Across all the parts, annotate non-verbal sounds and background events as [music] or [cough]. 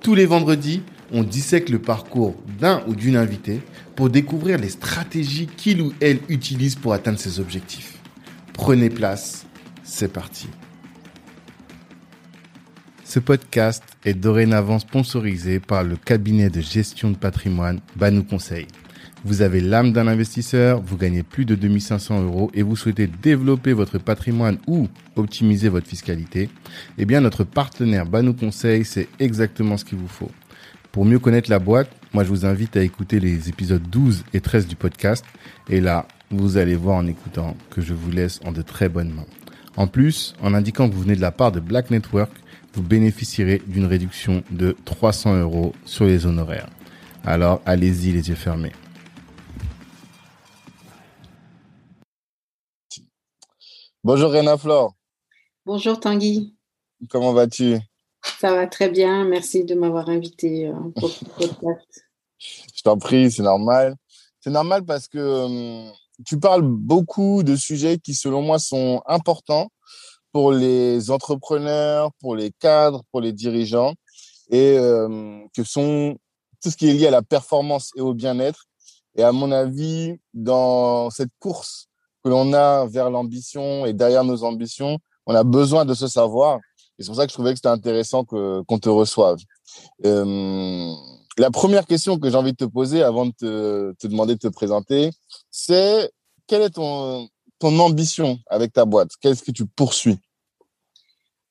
Tous les vendredis, on dissèque le parcours d'un ou d'une invitée pour découvrir les stratégies qu'il ou elle utilise pour atteindre ses objectifs. Prenez place, c'est parti. Ce podcast est dorénavant sponsorisé par le cabinet de gestion de patrimoine Banou Conseil. Vous avez l'âme d'un investisseur, vous gagnez plus de 2500 euros et vous souhaitez développer votre patrimoine ou optimiser votre fiscalité, eh bien notre partenaire Banou Conseil, c'est exactement ce qu'il vous faut. Pour mieux connaître la boîte, moi je vous invite à écouter les épisodes 12 et 13 du podcast. Et là, vous allez voir en écoutant que je vous laisse en de très bonnes mains. En plus, en indiquant que vous venez de la part de Black Network, vous bénéficierez d'une réduction de 300 euros sur les honoraires. Alors allez-y les yeux fermés. Bonjour Réna Flore. Bonjour Tanguy. Comment vas-tu? Ça va très bien. Merci de m'avoir invité euh, pour ce [laughs] podcast. Je t'en prie, c'est normal. C'est normal parce que hum, tu parles beaucoup de sujets qui, selon moi, sont importants pour les entrepreneurs, pour les cadres, pour les dirigeants, et hum, que sont tout ce qui est lié à la performance et au bien-être. Et à mon avis, dans cette course que l'on a vers l'ambition et derrière nos ambitions, on a besoin de ce savoir et c'est pour ça que je trouvais que c'était intéressant que, qu'on te reçoive. Euh, la première question que j'ai envie de te poser avant de te, demander de te présenter, c'est quelle est ton, ton ambition avec ta boîte? Qu'est-ce que tu poursuis?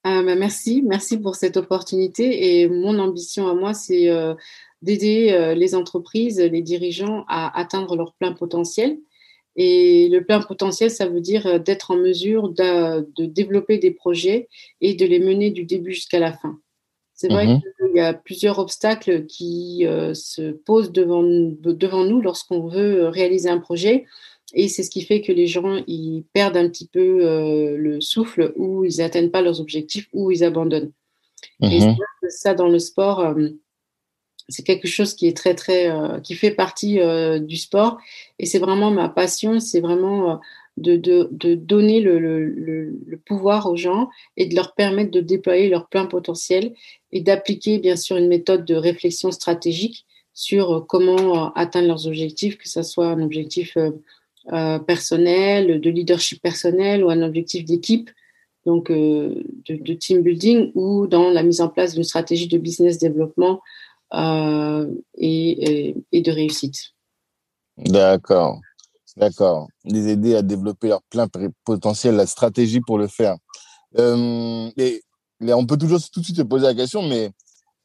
Euh, bah, Merci, merci pour cette opportunité. Et mon ambition à moi, c'est euh, d'aider euh, les entreprises, les dirigeants à atteindre leur plein potentiel. Et le plein potentiel, ça veut dire euh, d'être en mesure de, de, développer des projets et de les mener du début jusqu'à la fin. C'est vrai mmh qu'il y a plusieurs obstacles qui euh, se posent devant, devant nous lorsqu'on veut réaliser un projet. Et c'est ce qui fait que les gens ils perdent un petit peu euh, le souffle ou ils n'atteignent pas leurs objectifs ou ils abandonnent. Mmh et ça, dans le sport, euh, c'est quelque chose qui est très très euh, qui fait partie euh, du sport. Et c'est vraiment ma passion c'est vraiment euh, de, de, de, donner le, le, le, pouvoir aux gens et de leur permettre de déployer leur plein potentiel et d'appliquer bien sûr une méthode de réflexion stratégique sur comment atteindre leurs objectifs que ce soit un objectif personnel de leadership personnel ou un objectif d'équipe donc de, de, team building ou dans la mise en place d'une stratégie de business développement euh, et, et, de réussite. D'accord, d'accord. Les aider à développer leur plein potentiel, la stratégie pour le faire. Euh, et, on peut toujours tout de suite se poser la question, mais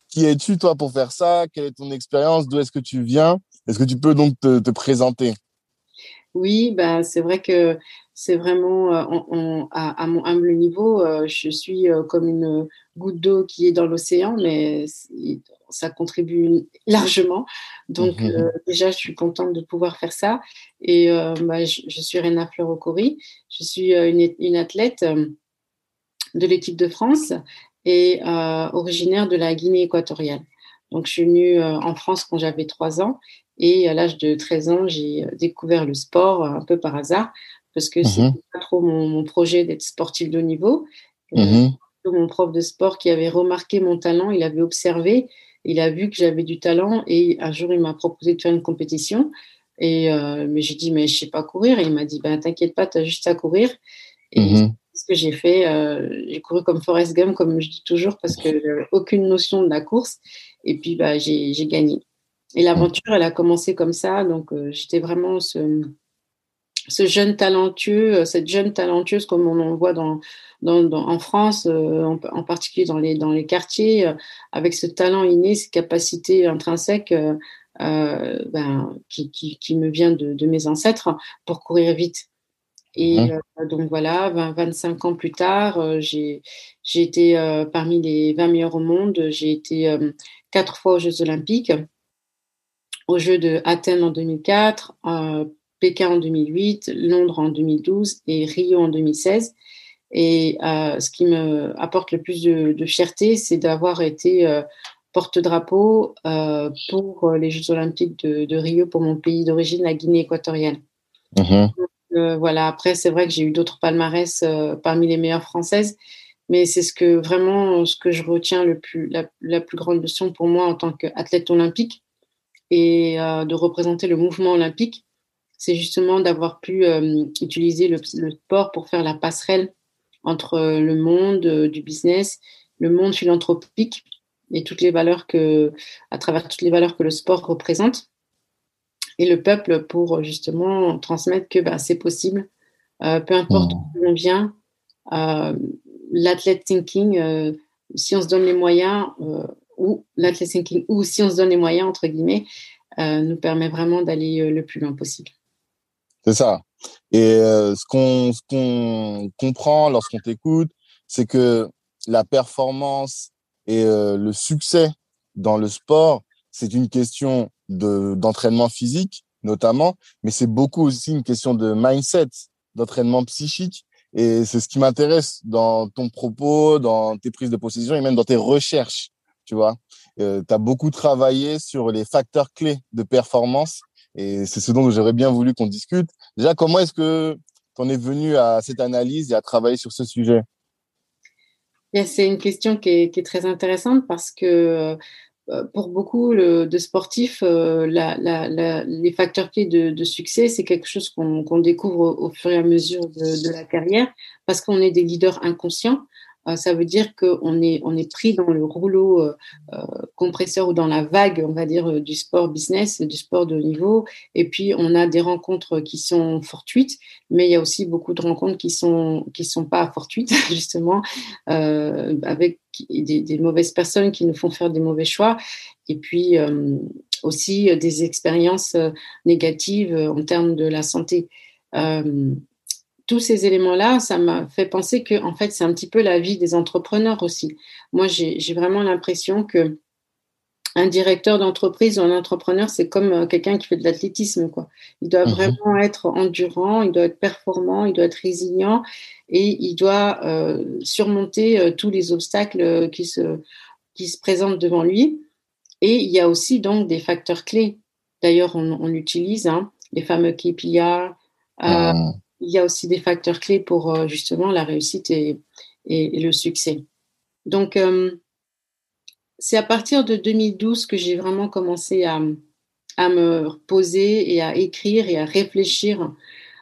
qui es-tu toi pour faire ça? Quelle est ton expérience? D'où est-ce que tu viens? Est-ce que tu peux donc te, te présenter? Oui, ben, c'est vrai que c'est vraiment euh, à, à, mon humble niveau, euh, je suis euh, comme une goutte d'eau qui est dans l'océan, mais ça contribue largement. Donc mmh déjà, je suis contente de pouvoir faire ça. Et bah, je, suis Réna Fleurocori, je suis une, une, athlète de l'équipe de France et originaire de la Guinée équatoriale. Donc je suis venue en France quand j'avais 3 ans et à l'âge de 13 ans, j'ai découvert le sport un peu par hasard parce que c'est mmh pas trop mon, projet d'être sportif de haut niveau. Mmh mon prof de sport qui avait remarqué mon talent, il avait observé, il a vu que j'avais du talent et un jour il m'a proposé de faire une compétition. Et euh, mais j'ai dit mais je sais pas courir et il m'a dit ben t'inquiète pas, tu as juste à courir. Et mmh ce que j'ai fait, euh, j'ai couru comme Forrest Gump comme je dis toujours parce que j'avais aucune notion de la course et puis bah j'ai gagné. Et l'aventure elle a commencé comme ça donc euh, j'étais vraiment ce ce jeune talentueux, euh, cette jeune talentueuse comme on en voit dans, dans, en France, euh, en, particulier dans les, dans les quartiers, euh, avec ce talent inné, ces capacités intrinsèques ben, qui, qui, qui, me vient de, de, mes ancêtres pour courir vite. Et mmh. donc voilà, 20, 25 ans plus tard, j'ai été parmi les 20 meilleurs au monde. J'ai été quatre fois aux Jeux Olympiques, aux Jeux de Athènes en 2004, Pékin en 2008, Londres en 2012 et Rio en 2016. Et euh, ce qui me apporte le plus de, fierté, c'est d'avoir été euh, porte-drapeau euh, pour les Jeux Olympiques de, Rio pour mon pays d'origine, la Guinée équatoriale. Mm-hmm. voilà. Après, c'est vrai que j'ai eu d'autres palmarès parmi les meilleures françaises, mais c'est ce que vraiment ce que je retiens le plus, la, plus grande leçon pour moi en tant qu'athlète olympique et de représenter le mouvement olympique, c'est justement d'avoir pu utiliser le, sport pour faire la passerelle entre le monde euh, du business, le monde philanthropique et toutes les valeurs que, à travers toutes les valeurs que le sport représente, et le peuple pour justement transmettre que bah, c'est possible, euh, peu importe mmh. où on vient, euh, l'athlète thinking, si on se donne les moyens, ou l'athlète thinking, ou si on se donne les moyens, entre guillemets, nous permet vraiment d'aller le plus loin possible. C'est ça. Et euh, ce qu'on comprend lorsqu'on t'écoute, c'est que la performance et euh, le succès dans le sport, c'est une question d'entraînement physique notamment, mais c'est beaucoup aussi une question de mindset, d'entraînement psychique. Et c'est ce qui m'intéresse dans ton propos, dans tes prises de possession et même dans tes recherches. Tu vois, euh, tu as beaucoup travaillé sur les facteurs clés de performance et c'est ce dont j'aurais bien voulu qu'on discute. Déjà, comment est-ce que tu en es venu à cette analyse et à travailler sur ce sujet? C'est une question qui est, très intéressante parce que euh, pour beaucoup de sportifs, euh, les facteurs clés de, succès, c'est quelque chose qu'on découvre au, fur et à mesure de, de la carrière parce qu'on est des leaders inconscients. Euh, ça veut dire qu'on est, pris dans le rouleau euh, euh, compresseur ou dans la vague, on va dire, du sport business, du sport de haut niveau. Et puis, on a des rencontres qui sont fortuites, mais il y a aussi beaucoup de rencontres qui qui sont pas fortuites, [laughs] justement, avec des, mauvaises personnes qui nous font faire des mauvais choix. Et puis, aussi des expériences négatives en termes de la santé tous ces éléments-là, ça m'a fait penser que, en fait, c'est un petit peu la vie des entrepreneurs aussi. Moi, j'ai vraiment l'impression que un directeur d'entreprise ou un entrepreneur, c'est comme euh, quelqu'un qui fait de l'athlétisme. Quoi. Il doit mhm. vraiment être endurant, il doit être performant, il doit être résilient et il doit euh, surmonter euh, tous les obstacles qui se, qui se présentent devant lui. Et il y a aussi donc des facteurs clés. D'ailleurs, on, on l'utilise, hein, les fameux KPI, il y a aussi des facteurs clés pour euh, justement la réussite et, le succès. Donc, euh, c'est à partir de 2012 que j'ai vraiment commencé à, me poser et à écrire et à réfléchir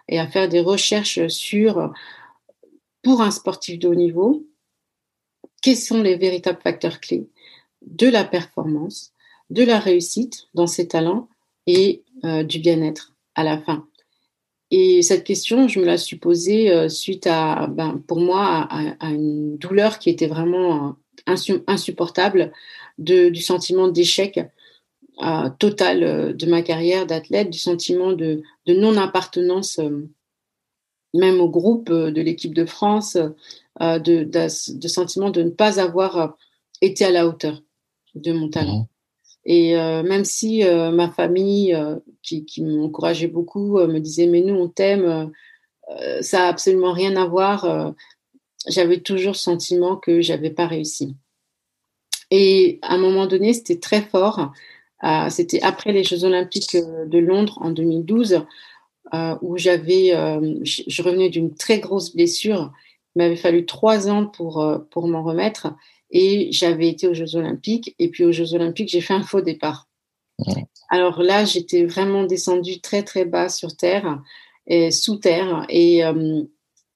et à faire des recherches sur, pour un sportif de haut niveau, quels sont les véritables facteurs clés de la performance, de la réussite dans ses talents et euh, du bien-être à la fin. Et cette question, je me la suis posée euh, suite à, ben, pour moi, à, une douleur qui était vraiment euh, insupportable du sentiment d'échec euh, total de ma carrière d'athlète, du sentiment de, non-appartenance même au groupe de l'équipe de France, de, sentiment de ne pas avoir été à la hauteur de mon talent. Et euh, même si euh, ma famille, euh, qui, m'encourageait beaucoup, me disait mais nous on t'aime, ça a absolument rien à voir. j'avais toujours le sentiment que j'avais pas réussi. Et à un moment donné, c'était très fort. c'était après les Jeux Olympiques de Londres en 2012, où j'avais, je revenais d'une très grosse blessure. Il m'avait fallu trois ans pour, pour m'en remettre. Et j'avais été aux Jeux Olympiques. Et puis aux Jeux Olympiques, j'ai fait un faux départ. Alors là, j'étais vraiment descendue très, très bas sur terre, et sous terre. Euh,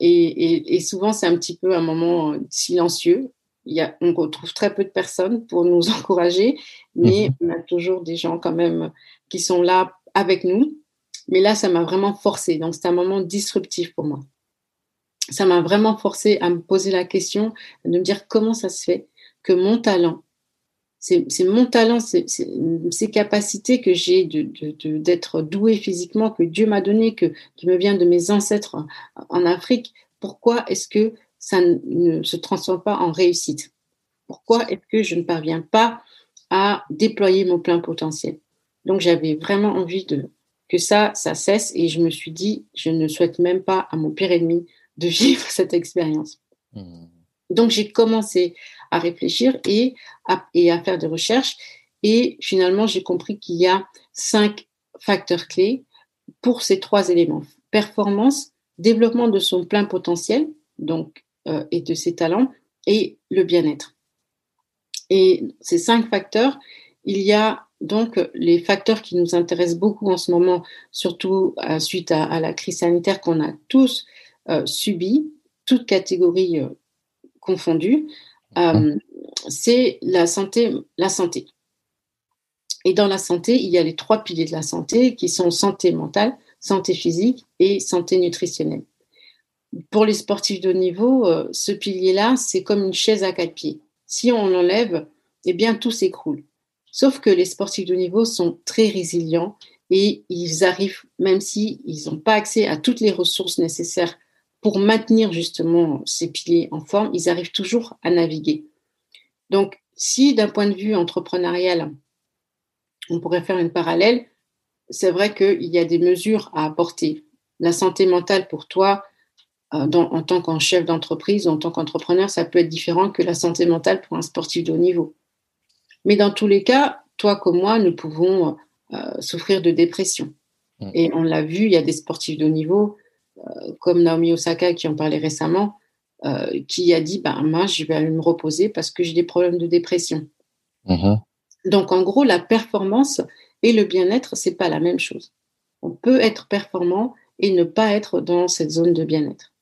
et, et, et, souvent, c'est un petit peu un moment silencieux. Il y a, on retrouve très peu de personnes pour nous [laughs] encourager, mais mhm. on a toujours des gens quand même qui sont là avec nous. Mais là, ça m'a vraiment forcé. Donc, c'est un moment disruptif pour moi ça m'a vraiment forcé à me poser la question, de me dire comment ça se fait que mon talent, c'est mon talent, c'est ces capacités que j'ai d'être de, doué physiquement, que Dieu m'a donné, que, qui me vient de mes ancêtres en, Afrique, pourquoi est-ce que ça ne se transforme pas en réussite? Pourquoi est-ce que je ne parviens pas à déployer mon plein potentiel? Donc j'avais vraiment envie de, que ça, ça cesse. Et je me suis dit, je ne souhaite même pas à mon pire ennemi de vivre cette expérience. Mmh. Donc, j'ai commencé à réfléchir et à, et à faire des recherches. Et finalement, j'ai compris qu'il y a cinq facteurs clés pour ces trois éléments. Performance, développement de son plein potentiel, donc, euh, et de ses talents, et le bien-être. Et ces cinq facteurs, il y a donc les facteurs qui nous intéressent beaucoup en ce moment, surtout euh, suite à, la crise sanitaire qu'on a tous euh, subi, toutes catégories euh, confondues, mmh. c'est la santé, la santé. Et dans la santé, il y a les trois piliers de la santé qui sont santé mentale, santé physique et santé nutritionnelle. Pour les sportifs de haut niveau, ce pilier-là, c'est comme une chaise à quatre pieds. Si on l'enlève, eh bien, tout s'écroule. Sauf que les sportifs de niveau sont très résilients et ils arrivent, même s'ils n'ont pas accès à toutes les ressources nécessaires pour maintenir justement ces piliers en forme, ils arrivent toujours à naviguer. Donc, si d'un point de vue entrepreneurial, on pourrait faire une parallèle, c'est vrai qu'il y a des mesures à apporter. La santé mentale pour toi, euh, en tant qu'en chef d'entreprise ou en tant qu'entrepreneur, ça peut être différent que la santé mentale pour un sportif de haut niveau. Mais dans tous les cas, toi comme moi, nous pouvons euh, souffrir de dépression. Mm. Et on l'a vu, il y a des sportifs de haut niveau, comme Naomi Osaka qui en parlait récemment, euh, qui a dit bah, Moi, je vais aller me reposer parce que j'ai des problèmes de dépression. Mm-hmm. Donc, en gros, la performance et le bien-être, c'est pas la même chose. On peut être performant et ne pas être dans cette zone de bien-être.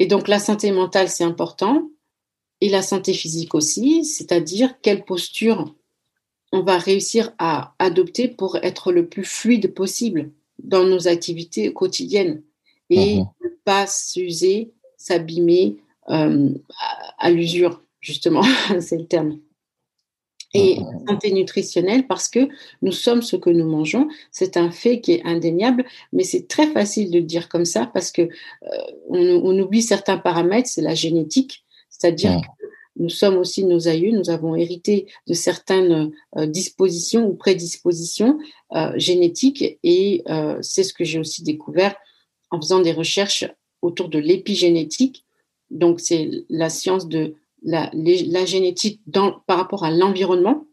Et donc, la santé mentale, c'est important et la santé physique aussi, c'est-à-dire quelle posture on va réussir à adopter pour être le plus fluide possible dans nos activités quotidiennes et mhm. ne pas s'user, s'abîmer euh, à, l'usure, justement, [laughs] c'est le terme. Et mhm. santé nutritionnelle parce que nous sommes ce que nous mangeons. C'est un fait qui est indéniable, mais c'est très facile de le dire comme ça parce que euh, on, oublie certains paramètres, c'est la génétique. C'est-à-dire que nous sommes aussi nos aïeux, nous avons hérité de certaines euh, dispositions ou prédispositions euh, génétiques et euh, c'est ce que j'ai aussi découvert en faisant des recherches autour de l'épigénétique. Donc c'est la science de la, la génétique dans, par rapport à l'environnement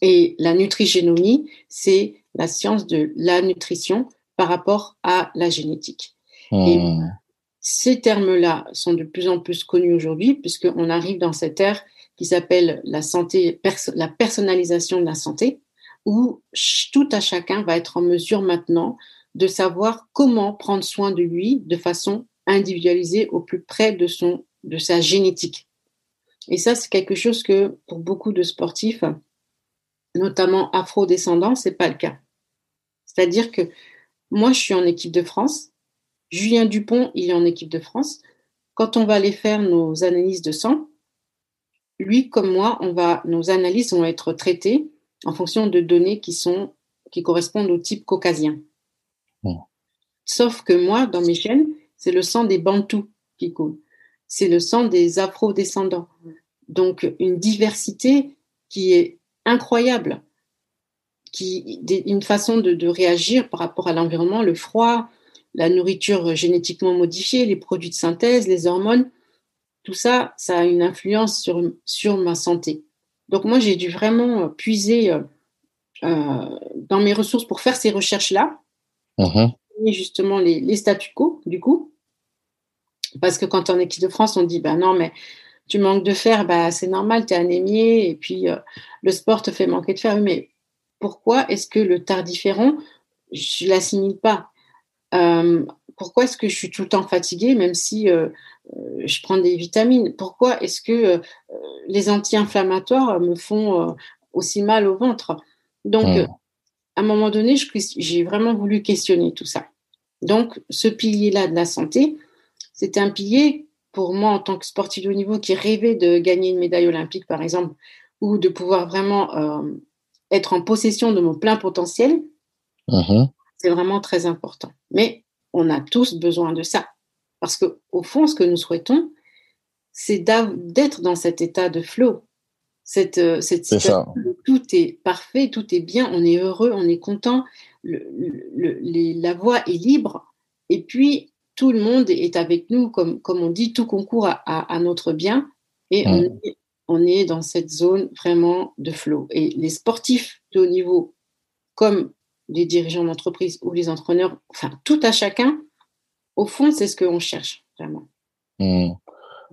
et la nutrigénomie, c'est la science de la nutrition par rapport à la génétique. Et mmh. Ces termes-là sont de plus en plus connus aujourd'hui puisqu'on arrive dans cette ère qui s'appelle la santé, la personnalisation de la santé, où tout à chacun va être en mesure maintenant de savoir comment prendre soin de lui de façon individualisée au plus près de sa génétique. Et ça, c'est quelque chose que pour beaucoup de sportifs, notamment afro-descendants, c'est pas le cas. C'est-à-dire que moi, je suis en équipe de France, Julien Dupont, il est en équipe de France. Quand on va aller faire nos analyses de sang, lui comme moi, nos analyses vont être traitées en fonction de données qui correspondent au type caucasien. Sauf que moi, dans mes chaînes, c'est le sang des Bantous qui coule. C'est le sang des afro-descendants. Donc, une diversité qui est incroyable, qui, une façon de, réagir par rapport à l'environnement, le froid, la nourriture génétiquement modifiée, les produits de synthèse, les hormones, tout ça, ça a une influence sur, sur ma santé. Donc moi, j'ai dû vraiment puiser euh, dans mes ressources pour faire ces recherches-là, uh-huh. Justement les, les statu quo, du coup. Parce que quand on est équipe de France, on dit, ben non, mais tu manques de fer, bah, c'est normal, tu es anémié, et puis euh, le sport te fait manquer de fer. Mais pourquoi est-ce que le tardiféron, je ne l'assimile pas? Euh, pourquoi est-ce que je suis tout le temps fatiguée, même si euh, je prends des vitamines? Pourquoi est-ce que les anti-inflammatoires me font aussi mal au ventre? Donc, hmm. À un moment donné, j'ai vraiment voulu questionner tout ça. Donc, ce pilier-là de la santé, c'était un pilier pour moi en tant que sportif de haut niveau qui rêvait de gagner une médaille olympique, par exemple, ou de pouvoir vraiment être en possession de mon plein potentiel. Uh-huh. C'est vraiment très important. Mais on a tous besoin de ça. Parce qu'au fond, ce que nous souhaitons, c'est d'être dans cet état de flow. Cette, euh, cette situation tout est parfait, tout est bien, on est heureux, on est content, la voie est libre, et puis tout le monde est avec nous, comme, comme on dit, tout concourt à, notre bien, et on, est, on, est, dans cette zone vraiment de flow. Et les sportifs de haut niveau, comme les dirigeants d'entreprise ou les entrepreneurs, enfin tout à chacun, au fond, c'est ce qu'on cherche vraiment. Mm.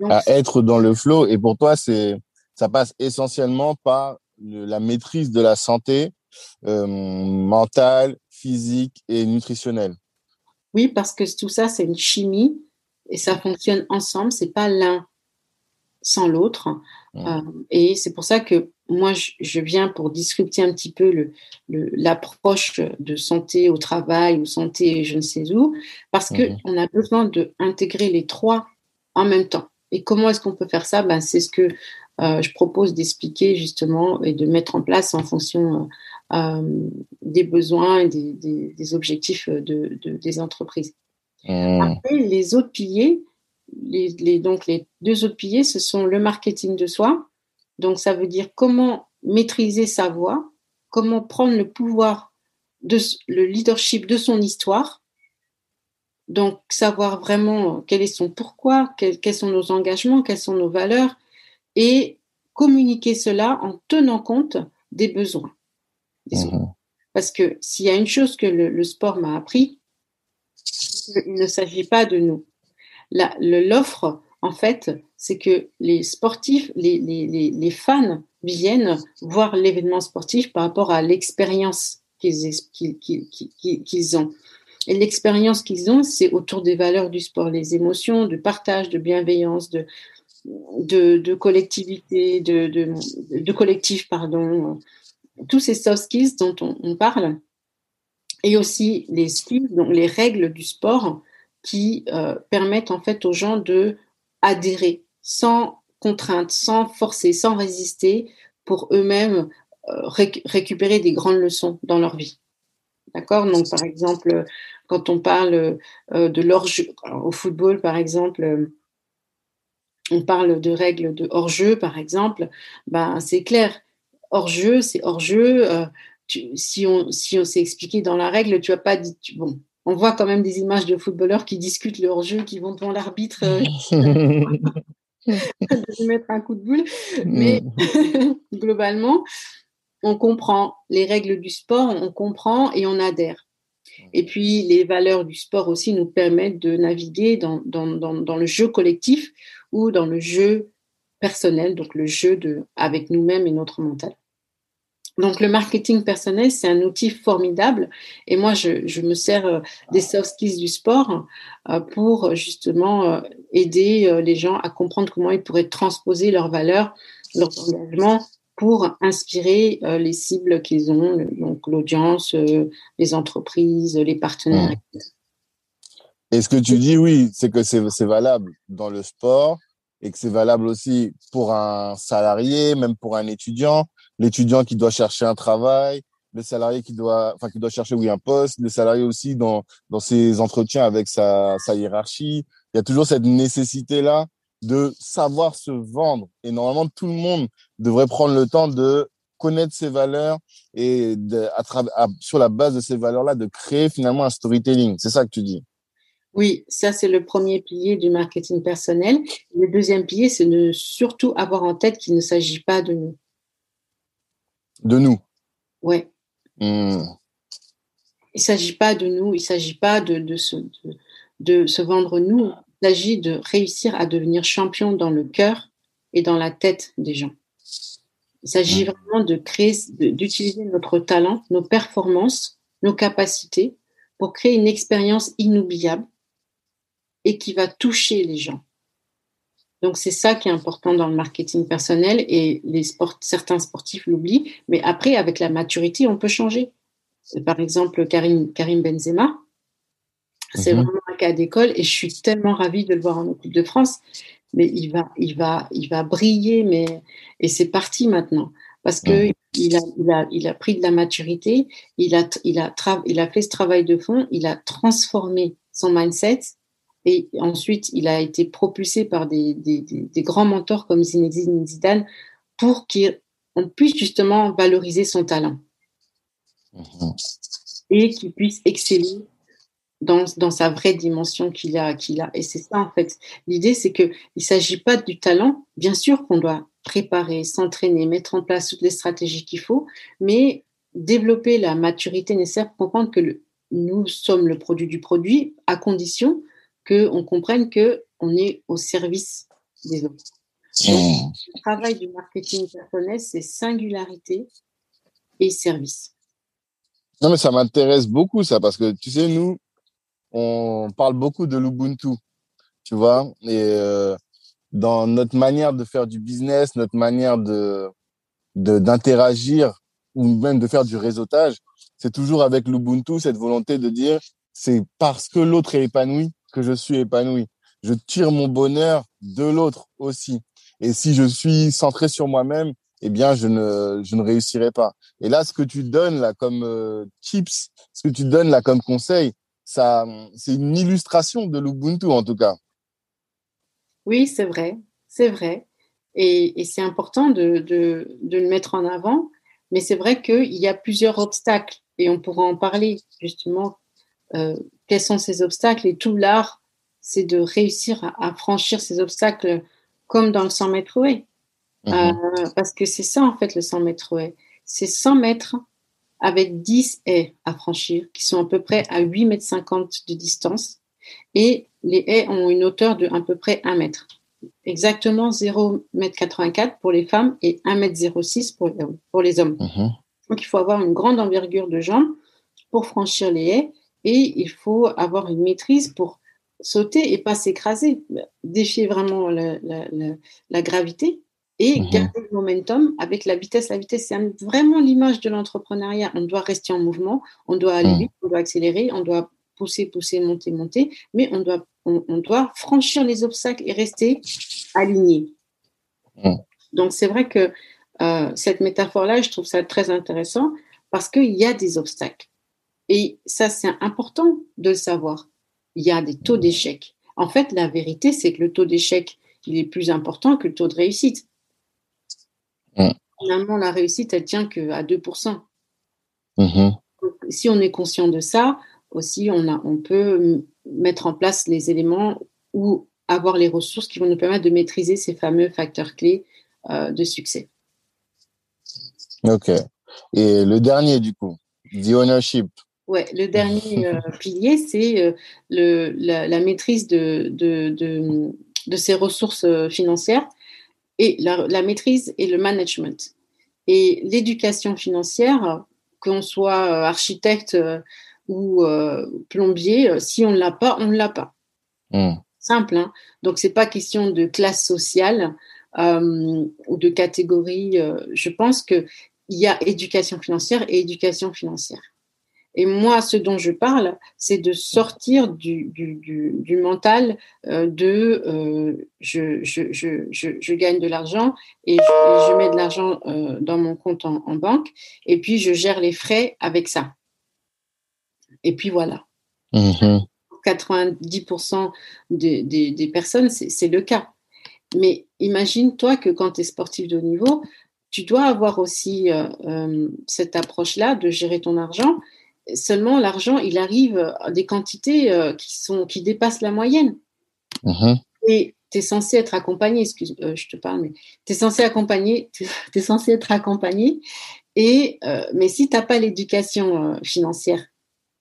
à être dans le flow, et pour toi, c'est ça passe essentiellement par la maîtrise de la santé euh, mentale, physique et nutritionnelle. Oui, parce que tout ça, c'est une chimie et ça fonctionne ensemble. C'est pas l'un sans l'autre. Euh, et c'est pour ça que moi, je, viens pour discuter un petit peu l'approche le, de santé au travail ou santé je ne sais où, parce qu'on mhm. a besoin d'intégrer les trois en même temps. Et comment est-ce qu'on peut faire ça? Ben, C'est ce que je propose d'expliquer justement et de mettre en place en fonction euh, euh, des besoins et des, objectifs de, des entreprises. Mmh. Après, les autres piliers, les, donc les deux autres piliers, ce sont le marketing de soi. Donc, ça veut dire comment maîtriser sa voix, comment prendre le pouvoir, de, le leadership de son histoire. Donc, savoir vraiment quel est son pourquoi, quels sont nos engagements, quelles sont nos valeurs, et communiquer cela en tenant compte des besoins. Mhm. Parce que s'il y a une chose que le, sport m'a appris, il ne s'agit pas de nous. L'offre, en fait, c'est que les sportifs, les, les, les, fans viennent voir l'événement sportif par rapport à l'expérience qu'ils ont. Et l'expérience qu'ils ont, c'est autour des valeurs du sport, les émotions, de partage, de bienveillance, de, de, collectivité, de, de, collectif, pardon, tous ces soft skills dont on, parle, et aussi les skills, donc les règles du sport qui euh, permettent en fait aux gens de adhérer sans contrainte, sans forcer, sans résister, pour eux-mêmes euh, récupérer des grandes leçons dans leur vie. D'accord? Donc, par exemple, quand on parle euh, de l'hors-jeu, au football, par exemple, on parle de règles de hors-jeu, par exemple, ben, c'est clair. Hors-jeu, c'est hors-jeu. Euh, si on, si on s'est expliqué dans la règle, tu as pas dit. bon, on voit quand même des images de footballeurs qui discutent le hors-jeu, qui vont devant l'arbitre euh, [laughs] [laughs] de mettre un coup de boule. Mais [laughs] globalement, on comprend les règles du sport, on comprend et on adhère. Et puis, les valeurs du sport aussi nous permettent de naviguer dans, dans, dans le jeu collectif ou dans le jeu personnel, donc le jeu de, avec nous-mêmes et notre mental. Donc le marketing personnel, c'est un outil formidable et moi, je, me sers euh, des soft skills du sport euh, pour justement euh, aider les gens à comprendre comment ils pourraient transposer leurs valeurs, leurs engagements pour inspirer les cibles qu'ils ont, donc l'audience, les entreprises, les partenaires. Mmh. Et ce que tu dis, oui, c'est que c'est valable dans le sport et que c'est valable aussi pour un salarié, même pour un étudiant. L'étudiant qui doit chercher un travail, le salarié qui doit, enfin, qui doit chercher oui un poste, le salarié aussi dans dans ses entretiens avec sa, sa hiérarchie. Il y a toujours cette nécessité là de savoir se vendre. Et normalement, tout le monde devrait prendre le temps de connaître ses valeurs et de, à, sur la base de ces valeurs-là, de créer finalement un storytelling. C'est ça que tu dis? Oui, ça c'est le premier pilier du marketing personnel. Le deuxième pilier, c'est de surtout avoir en tête qu'il ne s'agit pas de nous. De nous Oui. Hmm. Il ne s'agit pas de nous, il ne s'agit pas de, de, se, de, se vendre nous. Il s'agit de réussir à devenir champion dans le cœur et dans la tête des gens. Il s'agit hmm. vraiment de créer, d'utiliser notre talent, nos performances, nos capacités pour créer une expérience inoubliable et qui va toucher les gens. Donc c'est ça qui est important dans le marketing personnel et les certains sportifs l'oublient. Mais après, avec la maturité, on peut changer. Par exemple, Karim, Karim Benzema, c'est mhm. vraiment un cas d'école et je suis tellement ravie de le voir en équipe de France. Mais il va, il va, il va briller, mais et c'est parti maintenant parce que il, a, il, a, il a pris de la maturité, il a, il a, il a fait ce travail de fond, il a transformé son mindset et ensuite, il a été propulsé par des, des, des, grands mentors comme Zinedine Zidane pour qu'il on puisse justement valoriser son talent mhm. et qu'il puisse exceller dans, dans, sa vraie dimension qu'il a, qu'il a. Et c'est ça, en fait. L'idée, c'est qu'il ne s'agit pas du talent. Bien sûr qu'on doit préparer, s'entraîner, mettre en place toutes les stratégies qu'il faut, mais développer la maturité nécessaire pour comprendre que le, nous sommes le produit du produit à condition qu'on comprenne qu'on est au service des autres. Mmh. le travail du marketing personnel, c'est singularité et service. Non, mais ça m'intéresse beaucoup, ça, parce que tu sais, nous, on parle beaucoup de l'Ubuntu, tu vois, et euh, dans notre manière de faire du business, notre manière de d'interagir ou même de faire du réseautage, c'est toujours avec l'Ubuntu cette volonté de dire c'est parce que l'autre est épanoui que je suis épanoui. Je tire mon bonheur de l'autre aussi. Et si je suis centré sur moi-même, eh bien, je ne, je ne réussirai pas. Et là, ce que tu donnes là comme euh, tips, ce que tu donnes là comme conseil, ça, c'est une illustration de l'Ubuntu en tout cas. Oui, c'est vrai, c'est vrai. Et, c'est important de, de, de, le mettre en avant. Mais c'est vrai qu'il y a plusieurs obstacles et on pourra en parler justement. Euh, quels sont ces obstacles Et tout l'art, c'est de réussir à, à, franchir ces obstacles comme dans le 100 mètres haies. Mhm. Euh, parce que c'est ça en fait le 100 mètres haies. C'est 100 mètres avec 10 haies à franchir qui sont à peu près à 8 mètres 50 de distance et les haies ont une hauteur de à peu près 1 mètre. Exactement 0 mètre 84 pour les femmes et 1 mètre 06 pour, pour les hommes. Mhm. Donc il faut avoir une grande envergure de jambes pour franchir les haies et il faut avoir une maîtrise pour sauter et pas s'écraser, défier vraiment la, la, la, gravité et mhm. garder le momentum avec la vitesse. La vitesse, c'est vraiment l'image de l'entrepreneuriat. On doit rester en mouvement, on doit aller mhm. vite, on doit accélérer, on doit pousser, pousser, monter, monter, mais on doit, on, doit franchir les obstacles et rester aligné. Mhm. Donc, c'est vrai que euh, cette métaphore-là, je trouve ça très intéressant parce qu'il y a des obstacles. Et ça, c'est important de le savoir il y a des taux d'échec. En fait, la vérité, c'est que le taux d'échec, il est plus important que le taux de réussite. Mm. Finalement, la réussite, elle tient qu'à 2%. Mm-hmm. si on est conscient de ça, aussi, on, a, on peut mettre en place les éléments ou avoir les ressources qui vont nous permettre de maîtriser ces fameux facteurs clés euh, de succès. Ok. Et le dernier, du coup, the ownership. Ouais, le dernier [laughs] euh, pilier, c'est euh, le, la, maîtrise de, de, de, de, ses ressources euh, financières et la, la, maîtrise et le management. Et l'éducation financière, qu'on soit architecte ou plombier, si on ne l'a pas, on ne l'a pas. Hmm. Simple. Hein Donc, ce n'est pas question de classe sociale ou de catégorie. je pense qu'il y a éducation financière et éducation financière. Et moi, ce dont je parle, c'est de sortir du, du, du, du mental euh, de euh, je, je, je, je, gagne de l'argent et, je, mets de l'argent euh, dans mon compte en, en, banque et puis je gère les frais avec ça. Et puis voilà. 90% mm-hmm. des, des, des personnes, c'est le cas. Mais imagine-toi que quand tu es sportif de haut niveau, tu dois avoir aussi cette approche-là de gérer ton argent Seulement, l'argent, il arrive à des quantités euh, qui, sont, qui dépassent la moyenne. Mhm. Et tu es censé être accompagné, excuse, euh, je te parle, mais tu es censé accompagner, es [laughs] censé être accompagné. Et, euh, mais si tu n'as pas l'éducation financière,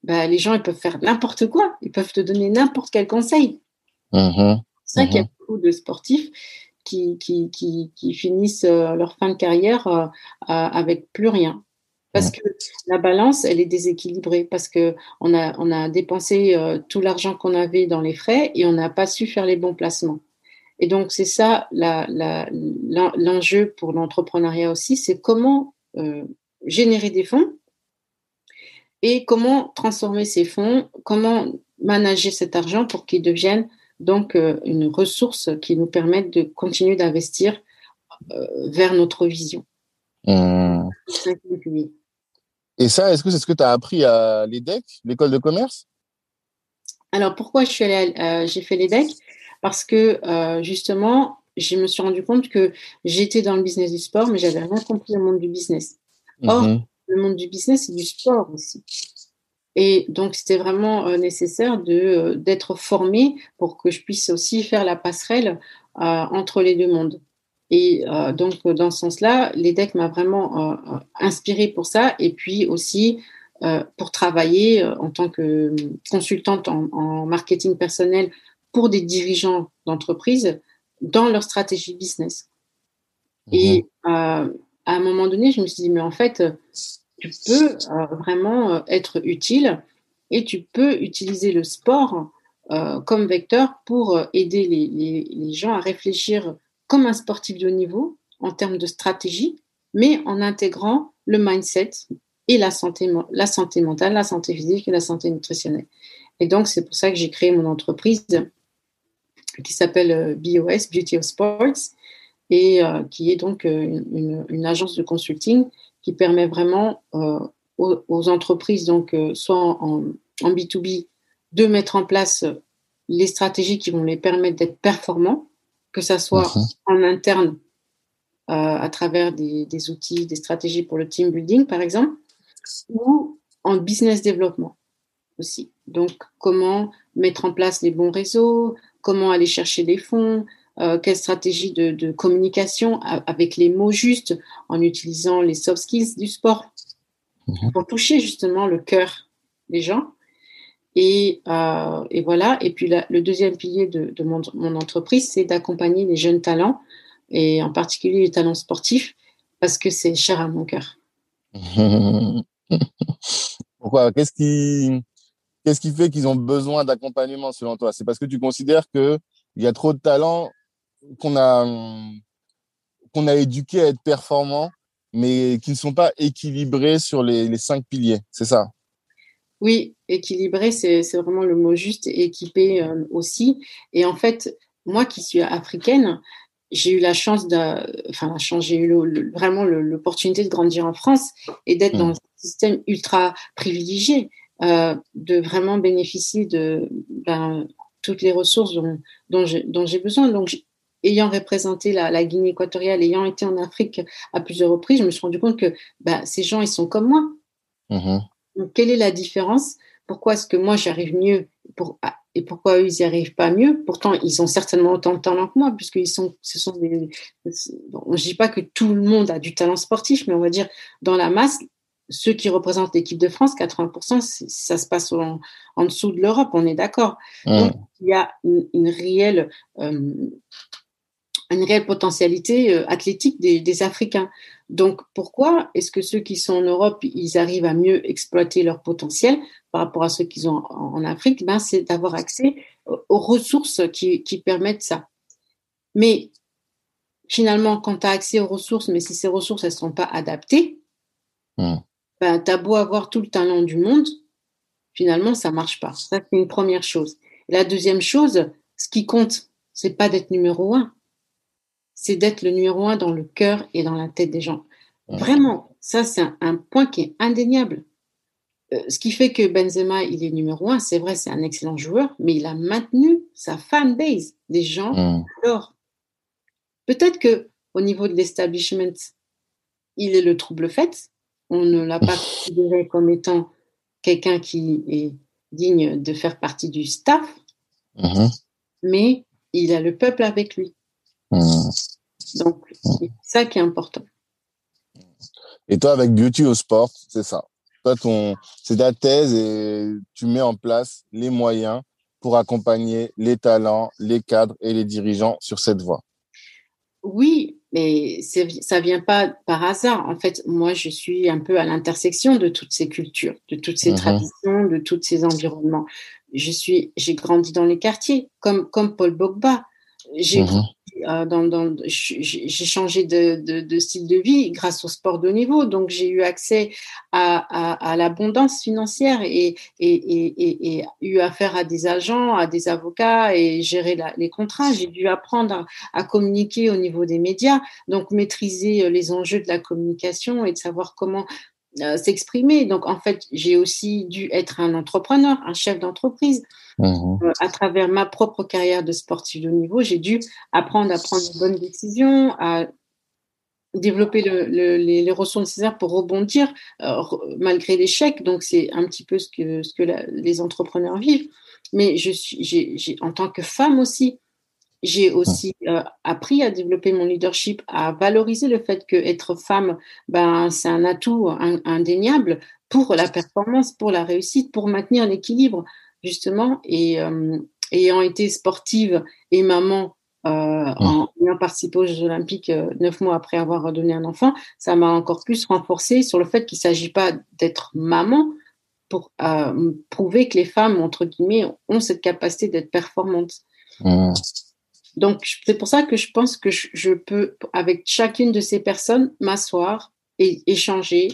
bah, les gens ils peuvent faire n'importe quoi, ils peuvent te donner n'importe quel conseil. Mhm. C'est ça qu'il y a mhm. beaucoup de sportifs qui, qui, qui, qui finissent leur fin de carrière avec plus rien. Parce que la balance, elle est déséquilibrée parce que on a, on a dépensé euh, tout l'argent qu'on avait dans les frais et on n'a pas su faire les bons placements. Et donc, c'est ça l'enjeu pour l'entrepreneuriat aussi, c'est comment euh, générer des fonds et comment transformer ces fonds, comment manager cet argent pour qu'il devienne donc euh, une ressource qui nous permette de continuer d'investir vers notre vision. Mmh. Et ça, est-ce que c'est ce que tu as appris à l'EDEC, l'école de commerce? Alors, pourquoi je suis allée, euh, j'ai fait l'EDEC Parce que euh, justement, je me suis rendu compte que j'étais dans le business du sport, mais j'avais rien compris au monde du business. Or, mhm. le monde du business, c'est du sport aussi. Et donc, c'était vraiment euh, nécessaire de, euh, d'être formé pour que je puisse aussi faire la passerelle euh, entre les deux mondes. Et donc, dans ce sens-là, l'EDEC m'a vraiment inspiré pour ça. Et puis aussi, pour travailler en tant que consultante en, en, marketing personnel pour des dirigeants d'entreprise dans leur stratégie business. Et mhm. à un moment donné, je me suis dit, mais en fait, tu peux euh, vraiment euh, être utile et tu peux utiliser le sport euh, comme vecteur pour aider les, gens à réfléchir comme un sportif de haut niveau en termes de stratégie, mais en intégrant le mindset et la santé, la santé mentale, la santé physique et la santé nutritionnelle. Et donc, c'est pour ça que j'ai créé mon entreprise qui s'appelle BOS, Beauty of Sports, et qui est donc une, agence de consulting qui permet vraiment euh, aux, entreprises, donc euh, soit en, B2B, de mettre en place les stratégies qui vont les permettre d'être performants, que ce soit en interne euh, à travers des, des, outils, des stratégies pour le team building, par exemple, ou en business développement aussi. Donc, comment mettre en place les bons réseaux, comment aller chercher des fonds, euh, quelle stratégie de, communication avec les mots justes, en utilisant les soft skills du sport mhm. pour toucher justement le cœur des gens. Et, euh, voilà. Et puis le deuxième pilier de, mon, entreprise, c'est d'accompagner les jeunes talents et en particulier les talents sportifs parce que c'est cher à mon cœur. [laughs] Pourquoi? Qu'est-ce qui, qu'est-ce qui fait qu'ils ont besoin d'accompagnement selon toi? C'est parce que tu considères qu'il y a trop de talents qu'on a, qu'on a éduqués à être performants, mais qui ne sont pas équilibrés sur les, cinq piliers. C'est ça? Oui, équilibré, c'est vraiment le mot juste, équipé euh, aussi. Et en fait, moi qui suis africaine, j'ai eu la chance enfin la chance, j'ai eu vraiment l'opportunité de grandir en France et d'être dans mmh. un système ultra privilégié, euh, de vraiment bénéficier de ben, toutes les ressources dont, dont j'ai besoin. Donc ayant représenté la, Guinée équatoriale, ayant été en Afrique à plusieurs reprises, je me suis rendu compte que bah, ces gens, ils sont comme moi. Mm-hmm. Donc, quelle est la différence? Pourquoi est-ce que moi, j'arrive mieux pour, ah, et pourquoi eux, ils n'y arrivent pas mieux? Pourtant, ils ont certainement autant de talent que moi, puisqu'ils sont, ce sont des... Bon, je ne dis pas que tout le monde a du talent sportif, mais on va dire, dans la masse, ceux qui représentent l'équipe de France, 80%, ça se passe en, dessous de l'Europe, on est d'accord. Mm. Donc, il y a une, réelle... Euh, une réelle potentialité euh, athlétique des, Africains. Donc, pourquoi est-ce que ceux qui sont en Europe, ils arrivent à mieux exploiter leur potentiel par rapport à ceux qui sont en, Afrique? Ben, C'est d'avoir accès aux ressources qui, permettent ça. Mais finalement, quand tu as accès aux ressources, mais si ces ressources, elles ne sont pas adaptées, hmm. ben, tu as beau avoir tout le talent du monde, finalement, ça ne marche pas. Ça, c'est une première chose. la deuxième chose, ce qui compte, c'est pas d'être numéro un c'est d'être le numéro un dans le cœur et dans la tête des gens. Vraiment, ça, c'est un, point qui est indéniable. Euh, ce qui fait que Benzema, il est numéro un, c'est vrai, c'est un excellent joueur, mais il a maintenu sa fan base. Des gens. Alors, Peut-être que au niveau de l'establishment, il est le trouble fait. On ne l'a pas [laughs] considéré comme étant quelqu'un qui est digne de faire partie du staff, mm-hmm. mais il a le peuple avec lui. Mm. Donc, c'est ça qui est important. Et toi, avec Beauty au sport, c'est ça. Toi, ton, c'est ta thèse et tu mets en place les moyens pour accompagner les talents, les cadres et les dirigeants sur cette voie. Oui, mais ça vient pas par hasard. En fait, moi, je suis un peu à l'intersection de toutes ces cultures, de toutes ces mhm. traditions, de tous ces environnements. Je suis, j'ai grandi dans les quartiers, comme comme Paul Bogba. J'ai dans, j'ai changé de, style de vie grâce au sport de haut niveau. Donc, j'ai eu accès à, l'abondance financière et, eu affaire à des agents, à des avocats et gérer les contrats. J'ai dû apprendre à, communiquer au niveau des médias, donc maîtriser euh, les enjeux de la communication et de savoir comment euh, s'exprimer. Donc, en fait, j'ai aussi dû être un entrepreneur, un chef d'entreprise. Mmh. Euh, à travers ma propre carrière de sportif de haut niveau, j'ai dû apprendre à prendre de bonnes décisions, à développer les, ressources nécessaires pour rebondir euh, malgré l'échec. Donc, c'est un petit peu ce que, ce que les entrepreneurs vivent. Mais je suis, j'ai, en tant que femme aussi, j'ai aussi euh, appris à développer mon leadership, à valoriser le fait qu'être femme, ben, c'est un atout indéniable pour la performance, pour la réussite, pour maintenir l'équilibre, justement. Et euh, ayant été sportive et maman euh, en ayant participé aux Jeux Olympiques neuf mois après avoir donné un enfant, ça m'a encore plus renforcé sur le fait qu'il ne s'agit pas d'être maman pour prouver que les femmes, entre guillemets, ont cette capacité d'être performantes. Mmh. Donc, c'est pour ça que je pense que je, peux, avec chacune de ces personnes, m'asseoir et échanger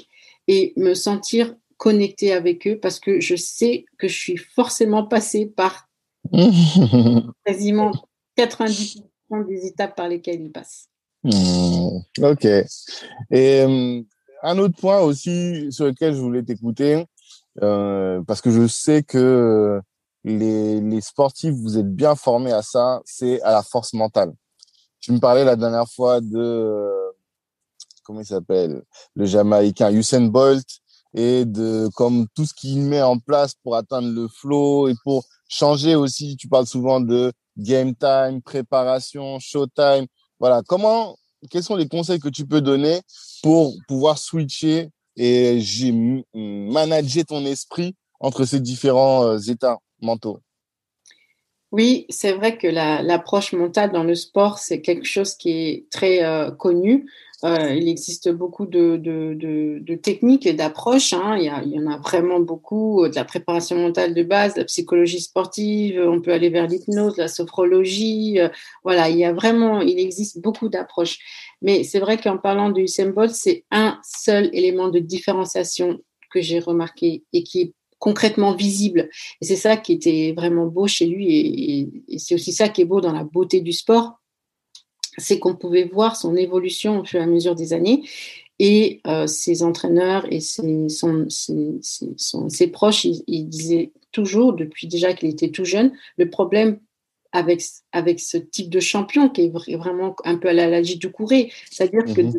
et me sentir connectée avec eux parce que je sais que je suis forcément passée par [laughs] quasiment 90% des étapes par lesquelles ils passent. Hmm, ok. Et euh, un autre point aussi sur lequel je voulais t'écouter, euh, parce que je sais que les, les sportifs, vous êtes bien formés à ça, c'est à la force mentale. Tu me parlais la dernière fois de, comment il s'appelle, le Jamaïcain Usain Bolt et de comme tout ce qu'il met en place pour atteindre le flow et pour changer aussi. Tu parles souvent de game time, préparation, show time. Voilà. Comment, quels sont les conseils que tu peux donner pour pouvoir switcher et manager ton esprit entre ces différents euh, états? Mentaux. Oui, c'est vrai que l'approche mentale dans le sport, c'est quelque chose qui est très euh, connu. Euh, il existe beaucoup de, techniques et d'approches. Hein. Il, y en a vraiment beaucoup. Euh, de la préparation mentale de base, de la psychologie sportive, on peut aller vers l'hypnose, la sophrologie. voilà, il y a vraiment, il existe beaucoup d'approches. Mais c'est vrai qu'en parlant du symbole, c'est un seul élément de différenciation que j'ai remarqué et qui est concrètement visible. Et c'est ça qui était vraiment beau chez lui. Et, c'est aussi ça qui est beau dans la beauté du sport. C'est qu'on pouvait voir son évolution au fur et à mesure des années. Et euh, ses entraîneurs et ses, ses, proches, ils, disaient toujours, depuis déjà qu'il était tout jeune, le problème avec, avec ce type de champion qui est vraiment un peu à la, la du Couré, c'est-à-dire que mmh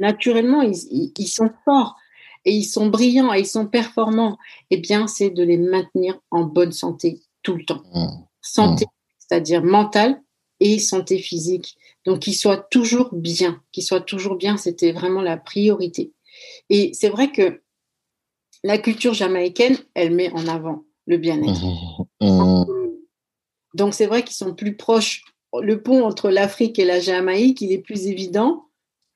naturellement, ils, ils, sont forts et ils sont brillants et ils sont performants, eh bien, c'est de les maintenir en bonne santé tout le temps. Mmh. Santé, mmh. c'est-à-dire mentale et santé physique. Donc, qu'ils soient toujours bien, qu'ils soient toujours bien, c'était vraiment la priorité. Et c'est vrai que la culture jamaïcaine, elle met en avant le bien-être. Mmh. Donc, c'est vrai qu'ils sont plus proches. Le pont entre l'Afrique et la Jamaïque, il est plus évident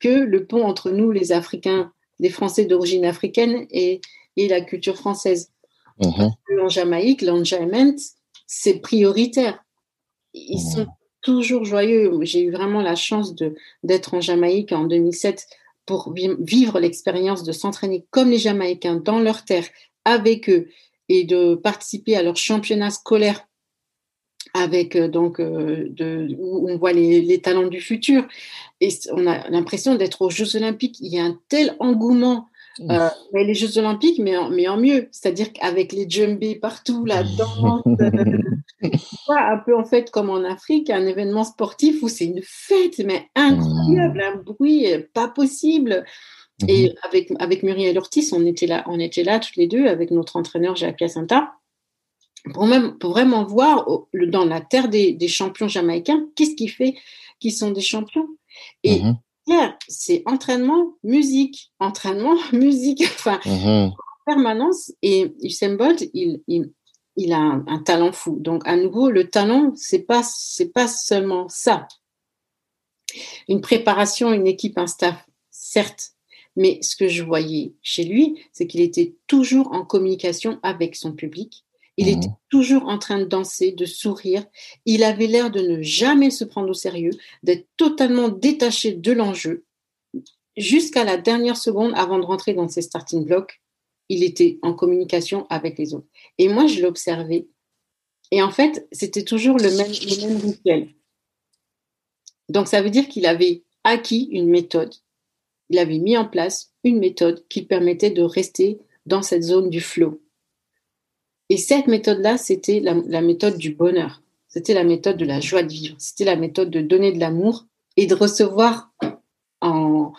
que le pont entre nous, les Africains des Français d'origine africaine et, et, la culture française. Mhm. En Jamaïque, l'enjoyment, c'est prioritaire. Ils mhm. sont toujours joyeux. J'ai eu vraiment la chance d'être en Jamaïque en 2007 pour vivre l'expérience de s'entraîner comme les Jamaïcains dans leur terre avec eux et de participer à leur championnat scolaire avec euh, donc euh, de, où on voit les, les, talents du futur et on a l'impression d'être aux Jeux Olympiques. Il y a un tel engouement. Euh, mais les Jeux Olympiques, mais en, mais en mieux, c'est-à-dire qu'avec les jumbés partout, la danse, [laughs] un peu en fait comme en Afrique, un événement sportif où c'est une fête, mais incroyable, un bruit pas possible. Et avec, avec Muriel Ortiz, on était là, on était là toutes les deux avec notre entraîneur Jacques Piacenta pour, même, pour vraiment voir dans la terre des, champions jamaïcains, qu'est-ce qui fait qu'ils sont des champions. Et mm c'est entraînement, musique, entraînement, [laughs] musique, enfin, mhm. en permanence. Et Usain Bolt, il, il, a un, talent fou. Donc, à nouveau, le talent, c'est pas, c'est pas seulement ça. Une préparation, une équipe, un staff, certes. Mais ce que je voyais chez lui, c'est qu'il était toujours en communication avec son public il était mmh. toujours en train de danser, de sourire. Il avait l'air de ne jamais se prendre au sérieux, d'être totalement détaché de l'enjeu. Jusqu'à la dernière seconde avant de rentrer dans ses starting blocks, il était en communication avec les autres. Et moi, je l'observais. Et en fait, c'était toujours le même, le même rituel. Donc, ça veut dire qu'il avait acquis une méthode il avait mis en place une méthode qui permettait de rester dans cette zone du flow. Et cette méthode-là, c'était la, méthode du bonheur. C'était la méthode de la joie de vivre. C'était la méthode de donner de l'amour et de recevoir en,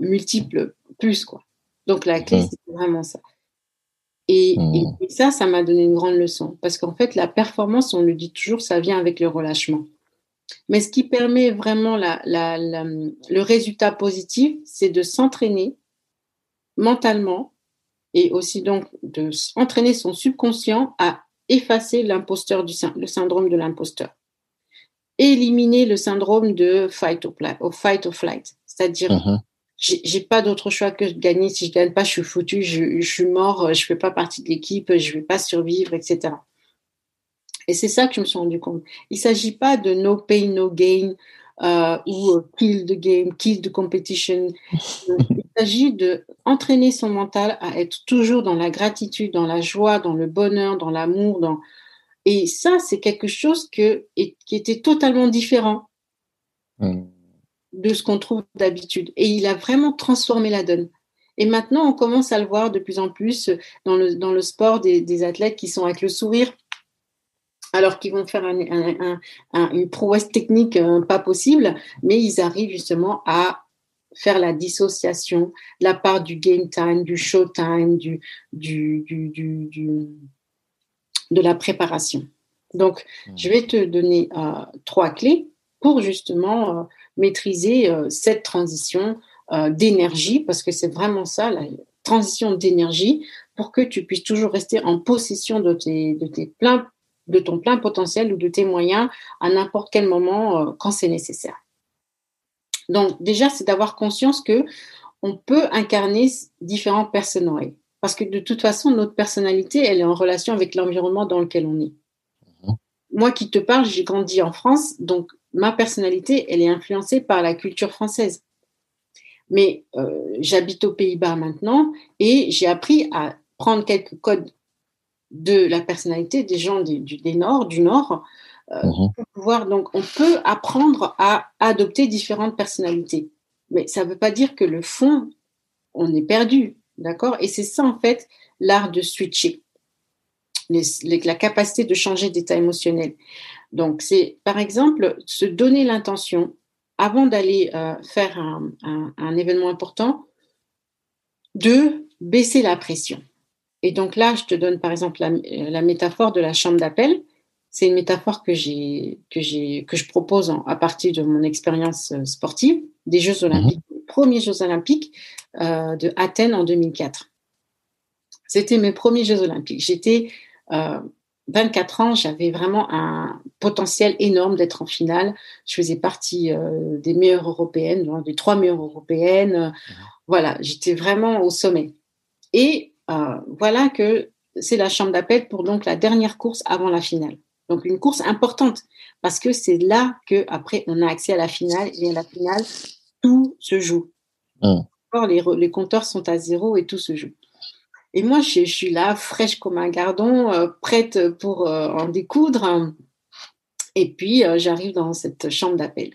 multiples plus, quoi. Donc la clé, c'est vraiment ça. Et, mmh. et, ça, ça m'a donné une grande leçon. Parce qu'en fait, la performance, on le dit toujours, ça vient avec le relâchement. Mais ce qui permet vraiment le résultat positif, c'est de s'entraîner mentalement et aussi donc de s'entraîner son subconscient à effacer l'imposteur du le syndrome de l'imposteur. Éliminer le syndrome de fight or, fight or flight, c'est-à-dire uh-huh. j'ai pas d'autre choix que de gagner. Si je gagne pas, je suis foutu, je, je suis mort, je fais pas partie de l'équipe, je vais pas survivre, etc. Et c'est ça que je me suis rendu compte. Il ne s'agit pas de no pain, no gain euh, ou euh, kill the game, kill the competition. [laughs] Il s'agit de entraîner son mental à être toujours dans la gratitude, dans la joie, dans le bonheur, dans l'amour. Dans... Et ça, c'est quelque chose que, qui était totalement différent de ce qu'on trouve d'habitude. Et il a vraiment transformé la donne. Et maintenant, on commence à le voir de plus en plus dans le, dans le sport des, des athlètes qui sont avec le sourire alors qu'ils vont faire une prouesse technique euh, pas possible, mais ils arrivent justement à faire la dissociation, la part du game time, du show time, du, de la préparation. Donc, hmm. je vais te donner euh, trois clés pour justement euh, maîtriser cette transition d'énergie, parce que c'est vraiment ça, la transition d'énergie, pour que tu puisses toujours rester en possession de tes, de tes pleins de ton plein potentiel ou de tes moyens à n'importe quel moment euh, quand c'est nécessaire. Donc déjà, c'est d'avoir conscience que on peut incarner différents personnages parce que de toute façon, notre personnalité, elle est en relation avec l'environnement dans lequel on est. Mhm. Moi qui te parle, j'ai grandi en France, donc ma personnalité, elle est influencée par la culture française. Mais euh, j'habite aux Pays-Bas maintenant et j'ai appris à prendre quelques codes de la personnalité des gens du, des Nord, du Nord, euh, mhm. pour pouvoir, donc, on peut apprendre à adopter différentes personnalités. Mais ça ne veut pas dire que le fond, on est perdu, d'accord? Et c'est ça, en fait, l'art de switcher, la capacité de changer d'état émotionnel. Donc, c'est, par exemple, se donner l'intention, avant d'aller euh, faire un événement important, de baisser la pression. Et donc là, je te donne par exemple la, métaphore de la chambre d'appel. C'est une métaphore que, j'ai, que, j'ai, que je propose à partir de mon expérience euh, sportive des Jeux mhm. olympiques, les premiers Jeux olympiques euh, de Athènes en 2004. C'était mes premiers Jeux olympiques. J'étais 24 euh, ans, j'avais vraiment un potentiel énorme d'être en finale. Je faisais partie des meilleures européennes, des trois meilleures européennes. Mhm. Voilà, j'étais vraiment au sommet. Et euh, voilà que c'est la chambre d'appel pour donc la dernière course avant la finale. Donc une course importante parce que c'est là que après on a accès à la finale et à la finale tout se joue. Mmh. Les, les, compteurs sont à zéro et tout se joue. Et moi je, suis là fraîche comme un gardon, euh, prête pour euh, en découdre. Et puis j'arrive dans cette chambre d'appel.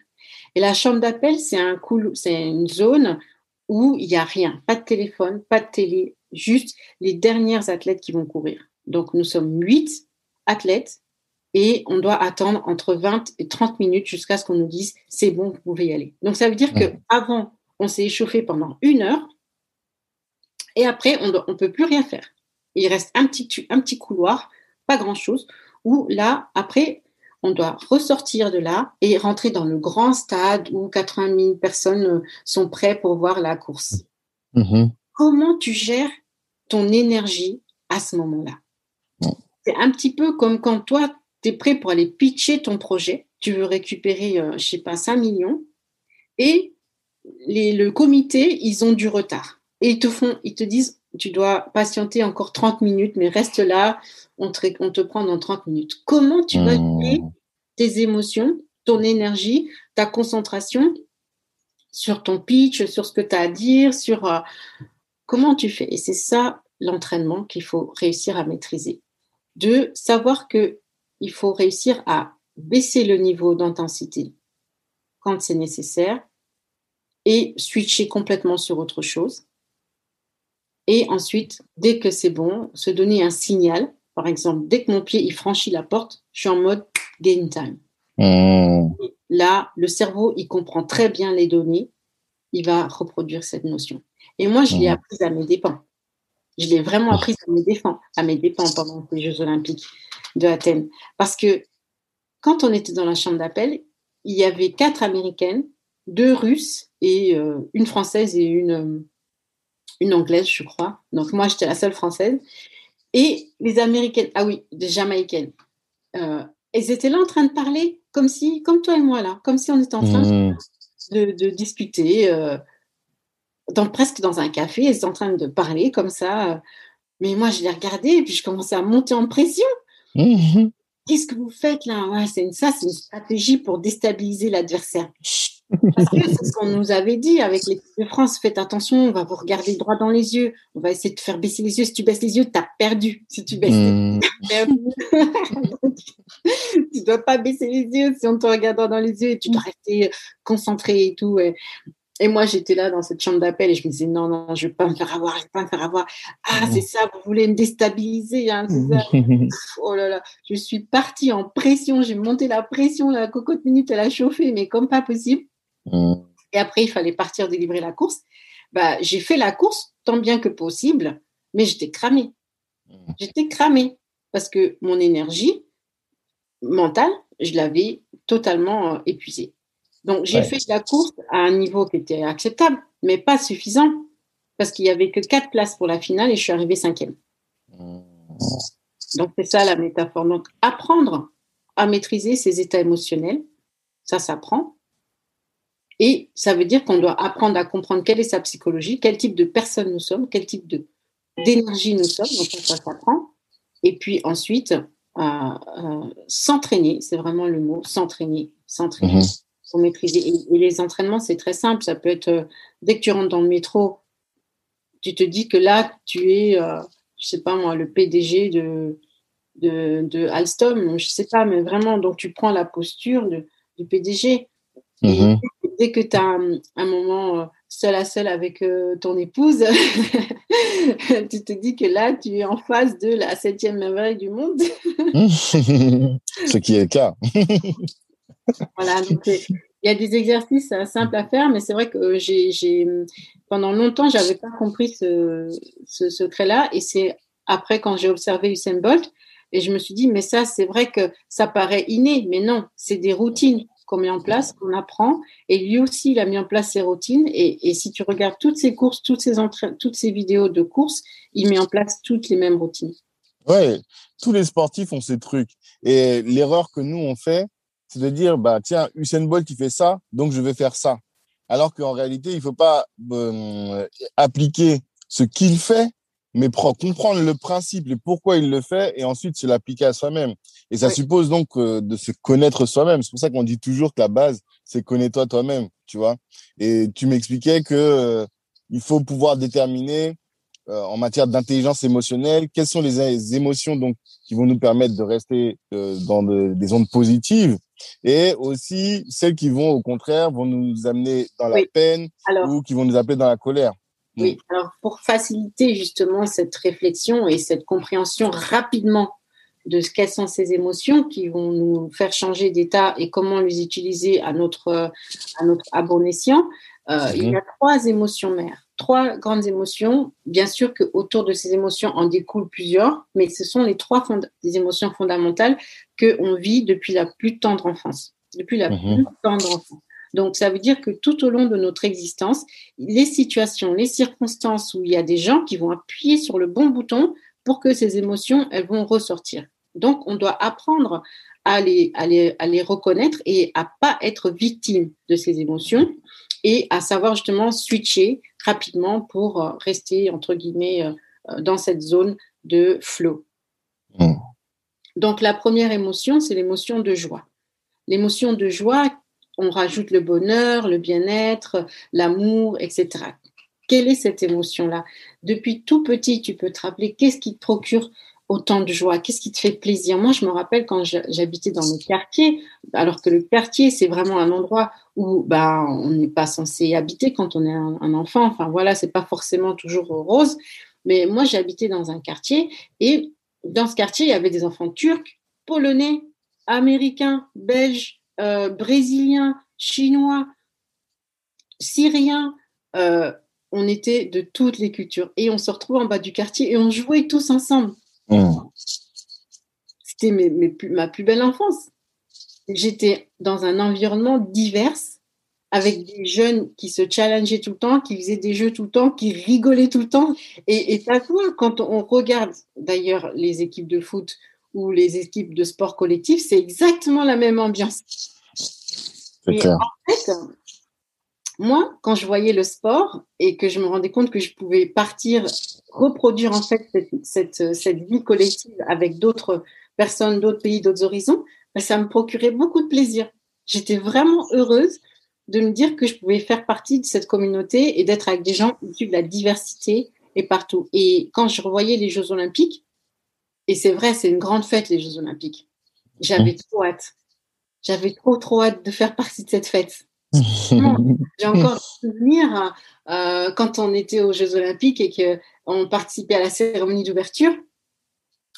Et la chambre d'appel c'est un c'est une zone où il n'y a rien, pas de téléphone, pas de télé, juste les dernières athlètes qui vont courir. Donc, nous sommes huit athlètes et on doit attendre entre 20 et 30 minutes jusqu'à ce qu'on nous dise c'est bon, vous pouvez y aller. Donc, ça veut dire qu'avant, on s'est échauffé pendant une heure et après, on ne peut plus rien faire. Il reste un petit, un petit couloir, pas grand-chose, où là, après, on doit ressortir de là et rentrer dans le grand stade où 80 000 personnes sont prêtes pour voir la course. Mm-hmm. Comment tu gères ton énergie à ce moment-là? C'est un petit peu comme quand toi, tu es prêt pour aller pitcher ton projet, tu veux récupérer, je euh, je sais pas, 5 millions, et les, le comité, ils ont du retard. Et ils te font, ils te disent, tu dois patienter encore 30 minutes, mais reste là, on te, on te prend dans 30 minutes. Comment tu vas mmh. tes émotions, ton énergie, ta concentration sur ton pitch, sur ce que tu as à dire, sur euh, Comment tu fais? Et c'est ça l'entraînement qu'il faut réussir à maîtriser. De savoir que il faut réussir à baisser le niveau d'intensité quand c'est nécessaire et switcher complètement sur autre chose. Et ensuite, dès que c'est bon, se donner un signal. Par exemple, dès que mon pied il franchit la porte, je suis en mode game time. Mmh. Là, le cerveau, il comprend très bien les données. Il va reproduire cette notion. Et moi, je l'ai Mmh. apprise à mes dépens. Je l'ai vraiment apprise à mes dépens, à mes dépens pendant les Jeux Olympiques de Athènes. Parce que quand on était dans la chambre d'appel, il y avait quatre Américaines, deux Russes et euh, une Française et une, euh, une Anglaise, je crois. Donc moi, j'étais la seule Française. Et les Américaines, ah oui, des Jamaïcaines, euh, elles étaient là en train de parler comme si, comme toi et moi là, comme si on était en train Mmh. de, de discuter, euh, dans, presque dans un café, elles étaient en train de parler comme ça. Mais moi, je les regardais et puis je commençais à monter en pression. Mmh. Qu'est-ce que vous faites là? Ouais, c'est une, Ça, c'est une stratégie pour déstabiliser l'adversaire. Parce que c'est ce qu'on nous avait dit avec l'équipe de France. Faites attention, on va vous regarder droit dans les yeux. On va essayer de faire baisser les yeux. Si tu baisses les yeux, tu as perdu. Si tu baisses les yeux. [laughs] Donc, tu dois pas baisser les yeux si on te regarde droit dans les yeux et tu dois rester concentré et tout. Et, et moi, j'étais là dans cette chambre d'appel et je me disais non, non, je vais pas me faire avoir, je vais pas me faire avoir. Ah, c'est ça, vous voulez me déstabiliser, hein, c'est ça. [laughs] Oh là là, je suis partie en pression, j'ai monté la pression, la cocotte minute, elle a chauffé, mais comme pas possible. Mmh. Et après, il fallait partir délivrer la course. Bah, j'ai fait la course tant bien que possible, mais j'étais cramée. Mmh. J'étais cramée parce que mon énergie mentale, je l'avais totalement euh, épuisée. Donc, j'ai Ouais. fait la course à un niveau qui était acceptable, mais pas suffisant parce qu'il y avait que quatre places pour la finale et je suis arrivée cinquième. Mmh. Donc, c'est ça la métaphore. Donc, apprendre à maîtriser ses états émotionnels, ça s'apprend. Et ça veut dire qu'on doit apprendre à comprendre quelle est sa psychologie, quel type de personne nous sommes, quel type de d'énergie nous sommes. Donc, ça, ça s'apprend. Et puis ensuite, euh, euh, s'entraîner, c'est vraiment le mot, s'entraîner, s'entraîner Mhm. Maîtriser. Et, et les entraînements, c'est très simple. Ça peut être euh, dès que tu rentres dans le métro, tu te dis que là, tu es, euh, je sais pas moi, le PDG de, de, de Alstom, je sais pas, mais vraiment, donc tu prends la posture de, du PDG. Mhm. dès que tu as un, un moment euh, seul à seul avec euh, ton épouse, [laughs] tu te dis que là, tu es en face de la septième merveille du monde. [laughs] Ce qui est le cas. [laughs] Voilà, donc euh, il y a des exercices euh, simples à faire, mais c'est vrai que euh, j'ai, pendant longtemps, j'avais pas compris ce, ce secret-là. Et c'est après quand j'ai observé Usain Bolt, et je me suis dit, mais ça, c'est vrai que ça paraît inné, mais non, c'est des routines qu'on met en place, qu'on apprend. Et lui aussi, il a mis en place ses routines. Et, et si tu regardes toutes ses courses, toutes ses, toutes ses vidéos de courses, il met en place toutes les mêmes routines. Ouais, tous les sportifs ont ces trucs. Et l'erreur que nous, on fait, c'est de dire, bah, tiens, Usain Bolt, il fait ça, donc je vais faire ça. Alors qu'en réalité, il faut pas euh, appliquer ce qu'il fait, mais pre- comprendre le principe, le pourquoi il le fait, et ensuite se l'appliquer à soi-même. Et ça Oui. suppose donc euh, de se connaître soi-même. C'est pour ça qu'on dit toujours que la base, c'est connais-toi toi-même, tu vois. Et tu m'expliquais que euh, il faut pouvoir déterminer euh, en matière d'intelligence émotionnelle, quelles sont les, les émotions donc qui vont nous permettre de rester euh, dans de- des ondes positives et aussi celles qui vont au contraire vont nous amener dans la Oui. peine Alors, ou qui vont nous appeler dans la colère. Oui, alors pour faciliter justement cette réflexion et cette compréhension rapidement de ce quelles sont ces émotions qui vont nous faire changer d'état et comment les utiliser à notre, à notre à bon escient, euh, il y a trois émotions mères, trois grandes émotions. Bien sûr que autour de ces émotions en découlent plusieurs, mais ce sont les trois des émotions fondamentales que on vit depuis la plus tendre enfance, depuis la Mhm. plus tendre enfance. Donc ça veut dire que tout au long de notre existence, les situations, les circonstances où il y a des gens qui vont appuyer sur le bon bouton pour que ces émotions, elles vont ressortir. Donc, on doit apprendre à les, à les, à les reconnaître et à pas être victime de ces émotions et à savoir justement switcher rapidement pour euh, rester, entre guillemets, euh, euh, dans cette zone de flow. Mm. Donc, la première émotion, c'est l'émotion de joie. L'émotion de joie, on rajoute le bonheur, le bien-être, l'amour, etc. Quelle est cette émotion-là? Depuis tout petit, tu peux te rappeler qu'est-ce qui te procure autant de joie Qu'est-ce qui te fait plaisir? Moi, je me rappelle quand j'habitais dans le quartier, alors que le quartier, c'est vraiment un endroit où bah, on n'est pas censé habiter quand on est un, enfant. Enfin, voilà, c'est pas forcément toujours rose. Mais moi, j'habitais dans un quartier et dans ce quartier, il y avait des enfants turcs, polonais, américains, belges, euh, brésiliens, chinois, syriens. Euh, on était de toutes les cultures et on se retrouvait en bas du quartier et on jouait tous ensemble. Mmh. C'était ma plus belle enfance. J'étais dans un environnement divers avec des jeunes qui se challengeaient tout le temps, qui faisaient des jeux tout le temps, qui rigolaient tout le temps. Et, et quoi, quand on regarde d'ailleurs les équipes de foot ou les équipes de sport collectif, c'est exactement la même ambiance. Et en fait, moi, quand je voyais le sport et que je me rendais compte que je pouvais partir, reproduire en fait cette, cette, vie collective avec d'autres personnes, d'autres pays, d'autres horizons, ben, ça me procurait beaucoup de plaisir. J'étais vraiment heureuse de me dire que je pouvais faire partie de cette communauté et d'être avec des gens issus de la diversité et partout. Et quand je revoyais les Jeux Olympiques, et c'est vrai, c'est une grande fête, les Jeux Olympiques, j'avais mmh. trop hâte. J'avais trop, trop hâte de faire partie de cette fête. [laughs] J'ai encore souvenir euh, quand on était aux Jeux Olympiques et qu'on participait à la cérémonie d'ouverture.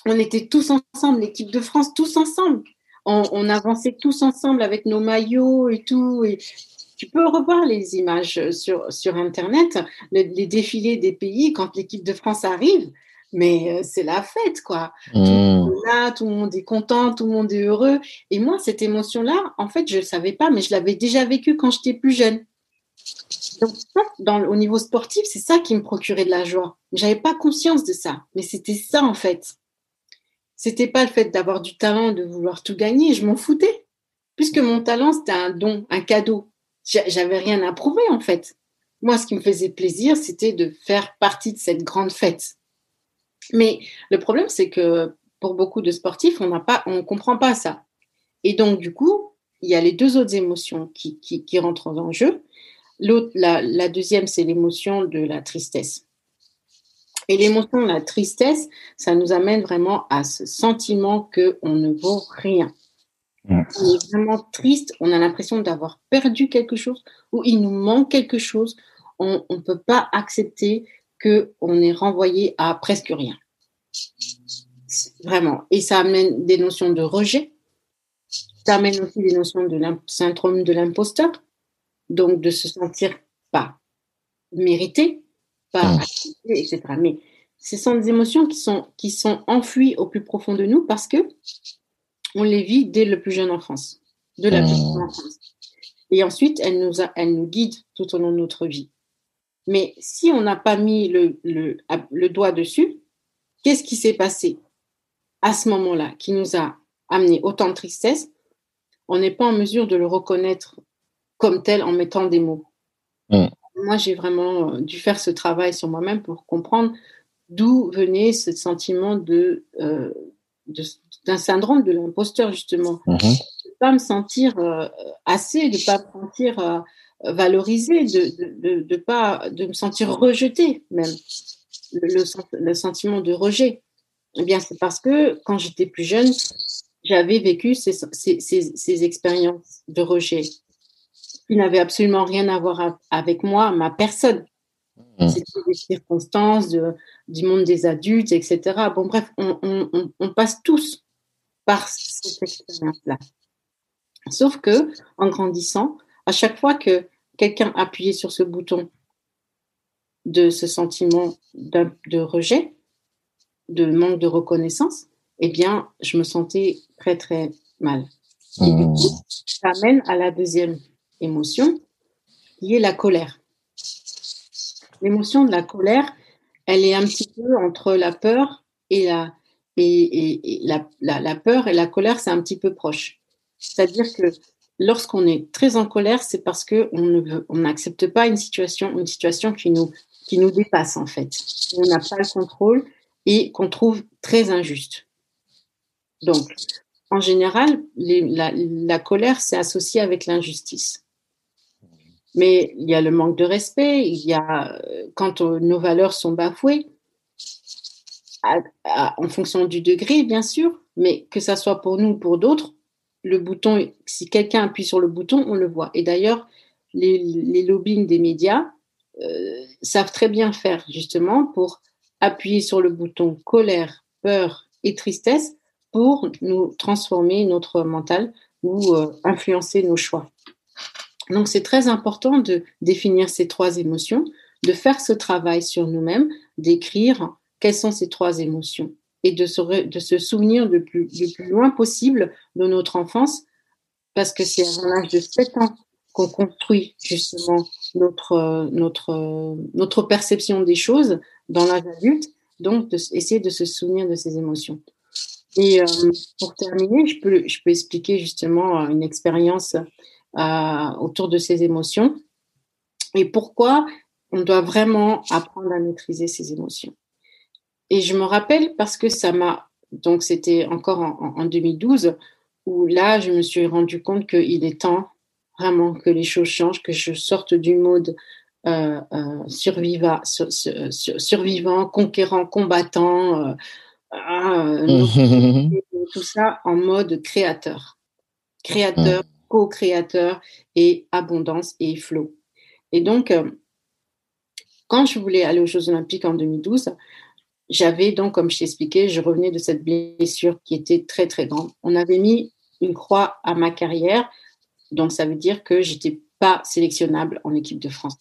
On était tous ensemble, l'équipe de France, tous ensemble. On, avançait tous ensemble avec nos maillots et tout. Tu peux revoir les images sur, Internet, les défilés des pays quand l'équipe de France arrive mais euh, c'est la fête, quoi. Mmh. Tout le monde est content, tout le monde est heureux. Et moi, cette émotion-là, en fait, je ne le savais pas, mais je l'avais déjà vécue quand j'étais plus jeune. Donc, dans, au niveau sportif, c'est ça qui me procurait de la joie. Je n'avais pas conscience de ça, mais c'était ça, en fait. C'était pas le fait d'avoir du talent, de vouloir tout gagner, je m'en foutais. Puisque mon talent, c'était un don, un cadeau. J'avais rien à prouver, en fait. Moi, ce qui me faisait plaisir, c'était de faire partie de cette grande fête. Mais le problème, c'est que pour beaucoup de sportifs, on ne comprend pas ça. Et donc, du coup, il y a les deux autres émotions qui, rentrent en jeu. La, la deuxième, c'est l'émotion de la tristesse. Et l'émotion de la tristesse, ça nous amène vraiment à ce sentiment qu'on ne vaut rien. On est vraiment triste, on a l'impression d'avoir perdu quelque chose ou il nous manque quelque chose. On ne peut pas accepter qu'on est renvoyé à presque rien. Vraiment. Et ça amène des notions de rejet. Ça amène aussi des notions de syndrome de l'imposteur. Donc, de se sentir pas mérité, pas mmh. accepté, etc. Mais ce sont des émotions qui sont, qui sont enfouies au plus profond de nous parce que on les vit dès le plus jeune enfance, de la plus jeune mmh. enfance. Et ensuite, elles nous, elles nous guident tout au long de notre vie. Mais si on n'a pas mis le, le, doigt dessus, qu'est-ce qui s'est passé? À ce moment-là qui nous a amené autant de tristesse On n'est pas en mesure de le reconnaître comme tel en mettant des mots. Mm. Moi, j'ai vraiment euh, dû faire ce travail sur moi-même pour comprendre d'où venait ce sentiment de, euh, d'un syndrome de l'imposteur, justement. De ne pas me sentir euh, assez, de ne pas me sentir valoriser, de, de, pas, de me sentir rejeté même, le, le, sentiment de rejet. Eh bien, c'est parce que quand j'étais plus jeune, j'avais vécu ces, ces, ces, expériences de rejet qui n'avaient absolument rien à voir avec moi, ma personne. Mmh. C'était des circonstances de, du monde des adultes, etc. Bon, bref, on, on, on passe tous par cette expérience-là. Sauf que, en grandissant, à chaque fois que quelqu'un appuyait sur ce bouton de ce sentiment de rejet, de manque de reconnaissance, eh bien, je me sentais très, très mal. Et du coup, mmh. ça amène à la deuxième émotion, qui est la colère. L'émotion de la colère, elle est un petit peu entre la peur et la, et, la, la, peur et la colère, c'est un petit peu proche. C'est-à-dire que lorsqu'on est très en colère, c'est parce qu'on on n'accepte pas une situation, une situation qui nous, qui nous dépasse en fait. On n'a pas le contrôle et qu'on trouve très injuste. Donc, en général, la, colère, c'est associé avec l'injustice. Mais il y a le manque de respect, il y a quand nos valeurs sont bafouées. en fonction du degré, bien sûr, mais que ça soit pour nous ou pour d'autres, le bouton, si quelqu'un appuie sur le bouton, on le voit. Et d'ailleurs, les, les lobbying des médias euh, savent très bien faire justement pour appuyer sur le bouton colère, peur et tristesse pour nous transformer notre mental ou euh, influencer nos choix. Donc c'est très important de définir ces trois émotions, de faire ce travail sur nous-mêmes, d'écrire quelles sont ces trois émotions et de se, souvenir le plus, loin possible de notre enfance, parce que c'est à l'âge de 7 ans qu'on construit justement notre, notre, notre perception des choses dans l'âge adulte, donc essayer de se souvenir de ces émotions. Et euh, pour terminer, je peux, je peux expliquer justement une expérience euh, autour de ces émotions et pourquoi on doit vraiment apprendre à maîtriser ces émotions. Et je me rappelle parce que ça m'a, donc c'était encore en, 2012, où là, je me suis rendu compte qu'il est temps vraiment que les choses changent, que je sorte du mode euh, euh, survivant, conquérant, combattant, euh, [laughs] tout ça en mode créateur. Créateur, co-créateur et abondance et flow. Et donc, quand je voulais aller aux Jeux Olympiques en 2012, j'avais donc, comme je t'expliquais, je revenais de cette blessure qui était très, très grande. On avait mis une croix à ma carrière, donc ça veut dire que j'étais pas sélectionnable en équipe de France.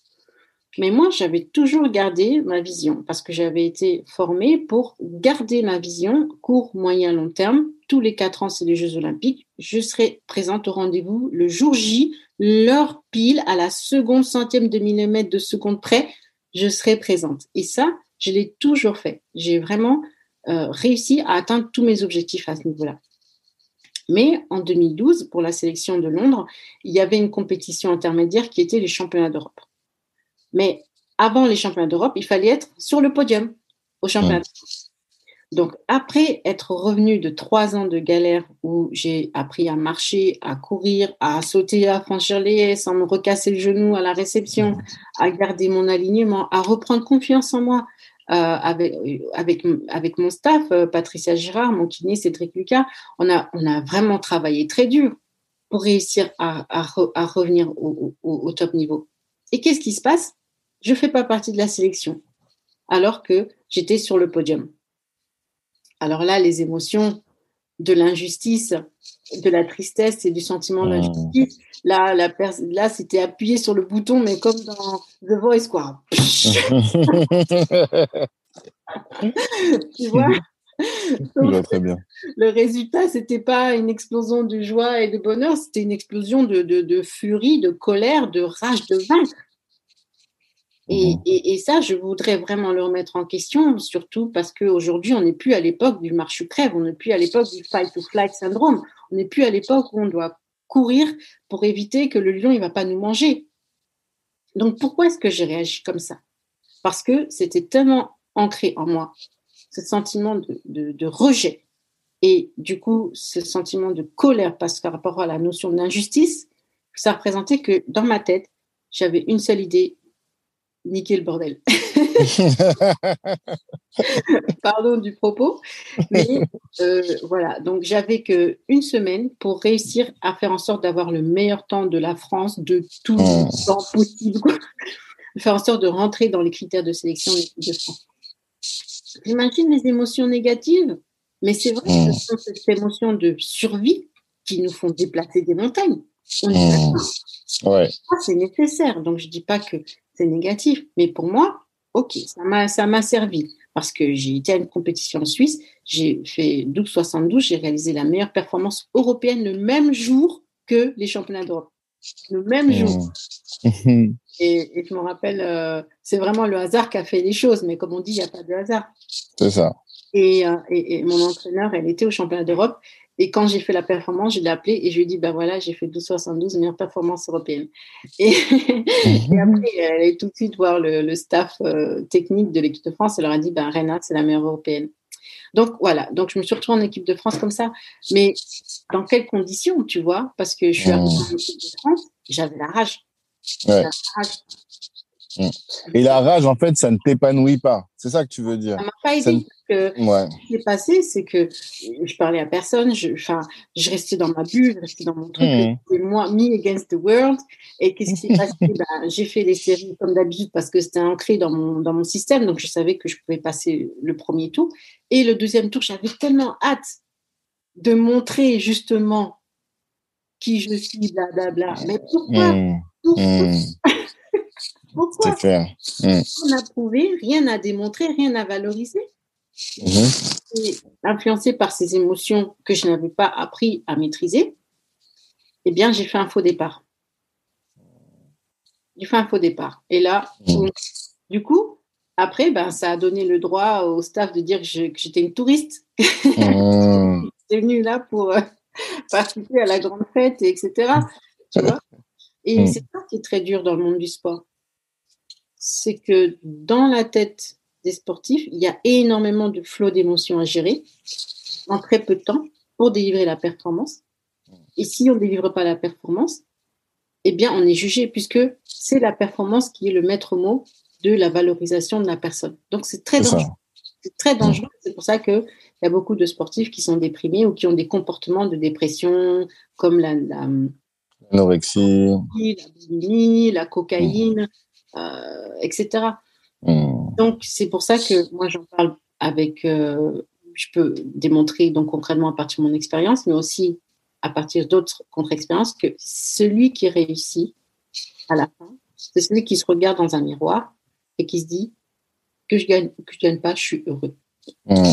Mais moi, j'avais toujours gardé ma vision parce que j'avais été formée pour garder ma vision court, moyen, long terme. Tous les quatre ans, c'est les Jeux Olympiques. Je serai présente au rendez-vous le jour J, l'heure pile, à la seconde centième de millimètre de seconde près, je serai présente. Et ça, je l'ai toujours fait. J'ai vraiment euh, réussi à atteindre tous mes objectifs à ce niveau-là. Mais en 2012, pour la sélection de Londres, il y avait une compétition intermédiaire qui était les championnats d'Europe. Mais avant les championnats d'Europe, il fallait être sur le podium au championnat d'Europe. Donc, après être revenu de trois ans de galère où j'ai appris à marcher, à courir, à sauter, à franchir les haies sans me recasser le genou à la réception, à garder mon alignement, à reprendre confiance en moi, euh, avec, avec, avec mon staff, euh, Patricia Girard, mon kiné, Cédric Lucas, on a, on a vraiment travaillé très dur pour réussir à, à, revenir au, au, top niveau. Et qu'est-ce qui se passe? Je ne fais pas partie de la sélection, alors que j'étais sur le podium. Alors là, les émotions de l'injustice, de la tristesse et du sentiment mmh. d'injustice. Là, la là c'était appuyé sur le bouton, mais comme dans The Voice, quoi. [laughs] tu vois très bien. Le résultat, c'était pas une explosion de joie et de bonheur, c'était une explosion de, de, de, furie, de colère, de rage de vaincre. Et, mmh. et, et, ça, je voudrais vraiment le remettre en question, surtout parce qu'aujourd'hui, on n'est plus à l'époque du marche crève, on n'est plus à l'époque du fight to flight syndrome, on n'est plus à l'époque où on doit courir pour éviter que le lion il va pas nous manger. Donc pourquoi est-ce que j'ai réagi comme ça? Parce que c'était tellement ancré en moi, ce sentiment de, de, de, rejet et du coup ce sentiment de colère parce par rapport à la notion d'injustice, ça représentait que dans ma tête, j'avais une seule idée, niquer le bordel. [laughs] [laughs] Pardon du propos. Mais euh, voilà, donc j'avais que une semaine pour réussir à faire en sorte d'avoir le meilleur temps de la France de tout le oh. temps possible. faire en sorte de rentrer dans les critères de sélection de France. J'imagine les émotions négatives, mais c'est vrai que ce sont ces émotions de survie qui nous font déplacer des montagnes. On est ouais. C'est nécessaire. Donc, je ne dis pas que c'est négatif. Mais pour moi, ok, ça m'a, ça m'a servi. Parce que j'ai été à une compétition en Suisse, j'ai fait 12,72, j'ai réalisé la meilleure performance européenne le même jour que les championnats d'Europe. Le même mmh. jour. [laughs] et, et, je me rappelle, euh, c'est vraiment le hasard qui a fait les choses, mais comme on dit, il n'y a pas de hasard. C'est ça. Et, euh, et, et, mon entraîneur, elle était au championnat d'Europe et quand j'ai fait la performance, je l'ai appelé et je lui ai dit, ben voilà, j'ai fait 12,72, meilleure performance européenne. Et, [laughs] et, après, elle est tout de suite voir le, staff euh, technique de l'équipe de France. Elle leur a dit, ben Renat, c'est la meilleure européenne. Donc voilà, donc je me suis retrouvée en équipe de France comme ça. Mais dans quelles conditions, tu vois? Parce que je suis arrivée en équipe de France, j'avais la rage. La rage. Mm. Et la rage, en fait, ça ne t'épanouit pas. C'est ça que tu veux dire. Ça m'a pas aidé. Que Ce qui s'est passé, c'est que je parlais à personne. Je, je restais dans ma bulle, je restais dans mon truc. Mm. Et moi, me against the world. Et qu'est-ce qui s'est passé? [laughs] Ben, J'ai fait les séries comme d'habitude parce que c'était ancré dans mon, dans mon système. Donc, je savais que je pouvais passer le premier tour. Et le deuxième tour, j'avais tellement hâte de montrer justement qui je suis, blablabla. Mais pourquoi, mm. pourquoi [laughs] Pourquoi clair. Rien n'a prouvé, rien à démontrer, rien à valoriser. Mm-hmm. influencé par ces émotions que je n'avais pas appris à maîtriser, eh bien, j'ai fait un faux départ. J'ai fait un faux départ. Et là, mm. du coup, après, ben, ça a donné le droit au staff de dire que j'étais une touriste. Mm. [laughs] j'étais venue là pour euh, [laughs] participer à la grande fête, etc. Et mm. c'est ça qui est très dur dans le monde du sport c'est que dans la tête des sportifs, il y a énormément de flots d'émotions à gérer en très peu de temps pour délivrer la performance. Et si on ne délivre pas la performance, eh bien, on est jugé puisque c'est la performance qui est le maître mot de la valorisation de la personne. Donc, c'est très dangereux. C'est très dangereux. C'est pour ça qu'il y a beaucoup de sportifs qui sont déprimés ou qui ont des comportements de dépression comme la, l'anorexie, la, boulimie, la cocaïne, etc. Hmm. Donc, c'est pour ça que moi, j'en parle avec, euh, je peux démontrer donc concrètement à partir de mon expérience, mais aussi à partir d'autres contre-expériences, que celui qui réussit à la fin, c'est celui qui se regarde dans un miroir et qui se dit que je gagne, que je gagne pas, je suis heureux. Hmm.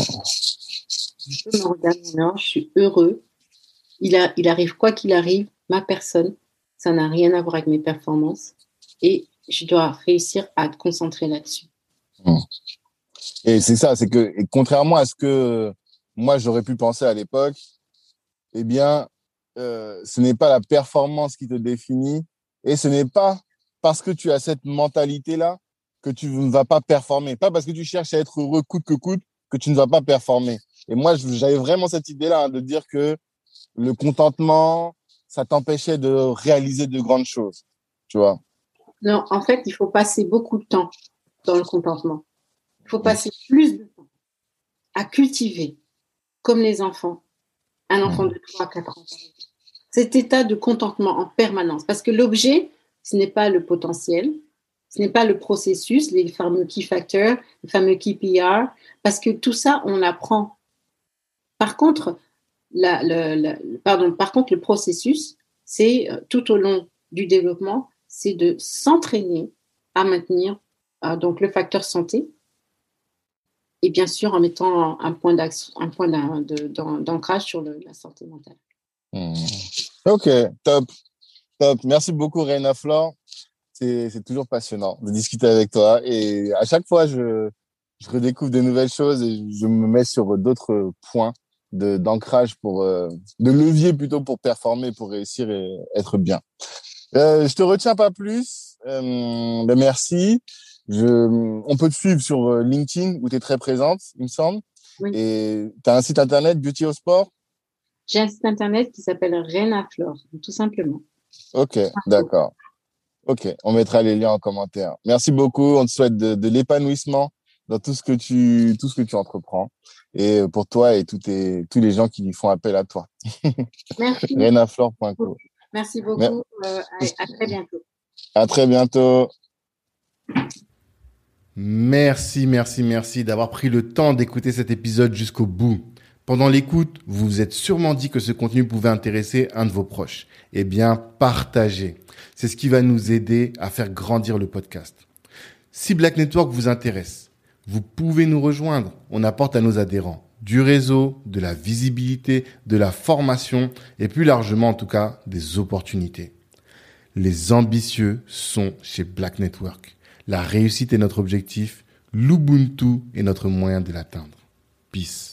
Je me regarder je suis heureux. Il, a, il arrive quoi qu'il arrive, ma personne, ça n'a rien à voir avec mes performances. Et je dois réussir à te concentrer là-dessus. Hmm. Et c'est ça, c'est que contrairement à ce que moi j'aurais pu penser à l'époque, eh bien, euh, ce n'est pas la performance qui te définit et ce n'est pas parce que tu as cette mentalité-là que tu ne vas pas performer. Pas parce que tu cherches à être heureux coûte que coûte que tu ne vas pas performer. Et moi, j'avais vraiment cette idée-là hein, de dire que le contentement, ça t'empêchait de réaliser de grandes choses. Tu vois non, en fait, il faut passer beaucoup de temps dans le contentement. Il faut passer plus de temps à cultiver, comme les enfants, un enfant de 3 4 ans. Cet état de contentement en permanence. Parce que l'objet, ce n'est pas le potentiel, ce n'est pas le processus, les fameux key factors, les fameux key PR, parce que tout ça, on l'apprend. Par contre, pardon, par contre, le processus, c'est euh, tout au long du développement, c'est de s'entraîner à maintenir euh, donc le facteur santé et bien sûr en mettant un point d'ancrage sur la santé mentale. Hmm. Ok, top, top. Merci beaucoup Reina Flore. C'est toujours passionnant de discuter avec toi et à chaque fois je, je redécouvre de nouvelles choses et je me mets sur d'autres points d'ancrage pour euh, de levier plutôt pour performer, pour réussir et être bien. Euh, je te retiens pas plus. Euh, ben merci. Je, on peut te suivre sur euh, LinkedIn où tu es très présente, il me semble. Oui. Et tu as un site internet, Beauty au Sport? J'ai un site internet qui s'appelle Rena Flore, tout simplement. Ok, d'accord. Ok, on mettra les liens en commentaire. Merci beaucoup. On te souhaite de, de l'épanouissement dans tout ce que tu tout ce que tu entreprends et pour toi et tous tes, tous les gens qui font appel à toi. [laughs] Merci. renaflore.co. Merci beaucoup. Euh, à, très bientôt. À très bientôt. Merci, merci, merci d'avoir pris le temps d'écouter cet épisode jusqu'au bout. Pendant l'écoute, vous vous êtes sûrement dit que ce contenu pouvait intéresser un de vos proches. Eh bien, partagez. C'est ce qui va nous aider à faire grandir le podcast. Si Black Network vous intéresse, vous pouvez nous rejoindre. On apporte à nos adhérents du réseau, de la visibilité, de la formation et plus largement en tout cas des opportunités. Les ambitieux sont chez Black Network. La réussite est notre objectif, l'Ubuntu est notre moyen de l'atteindre. Peace.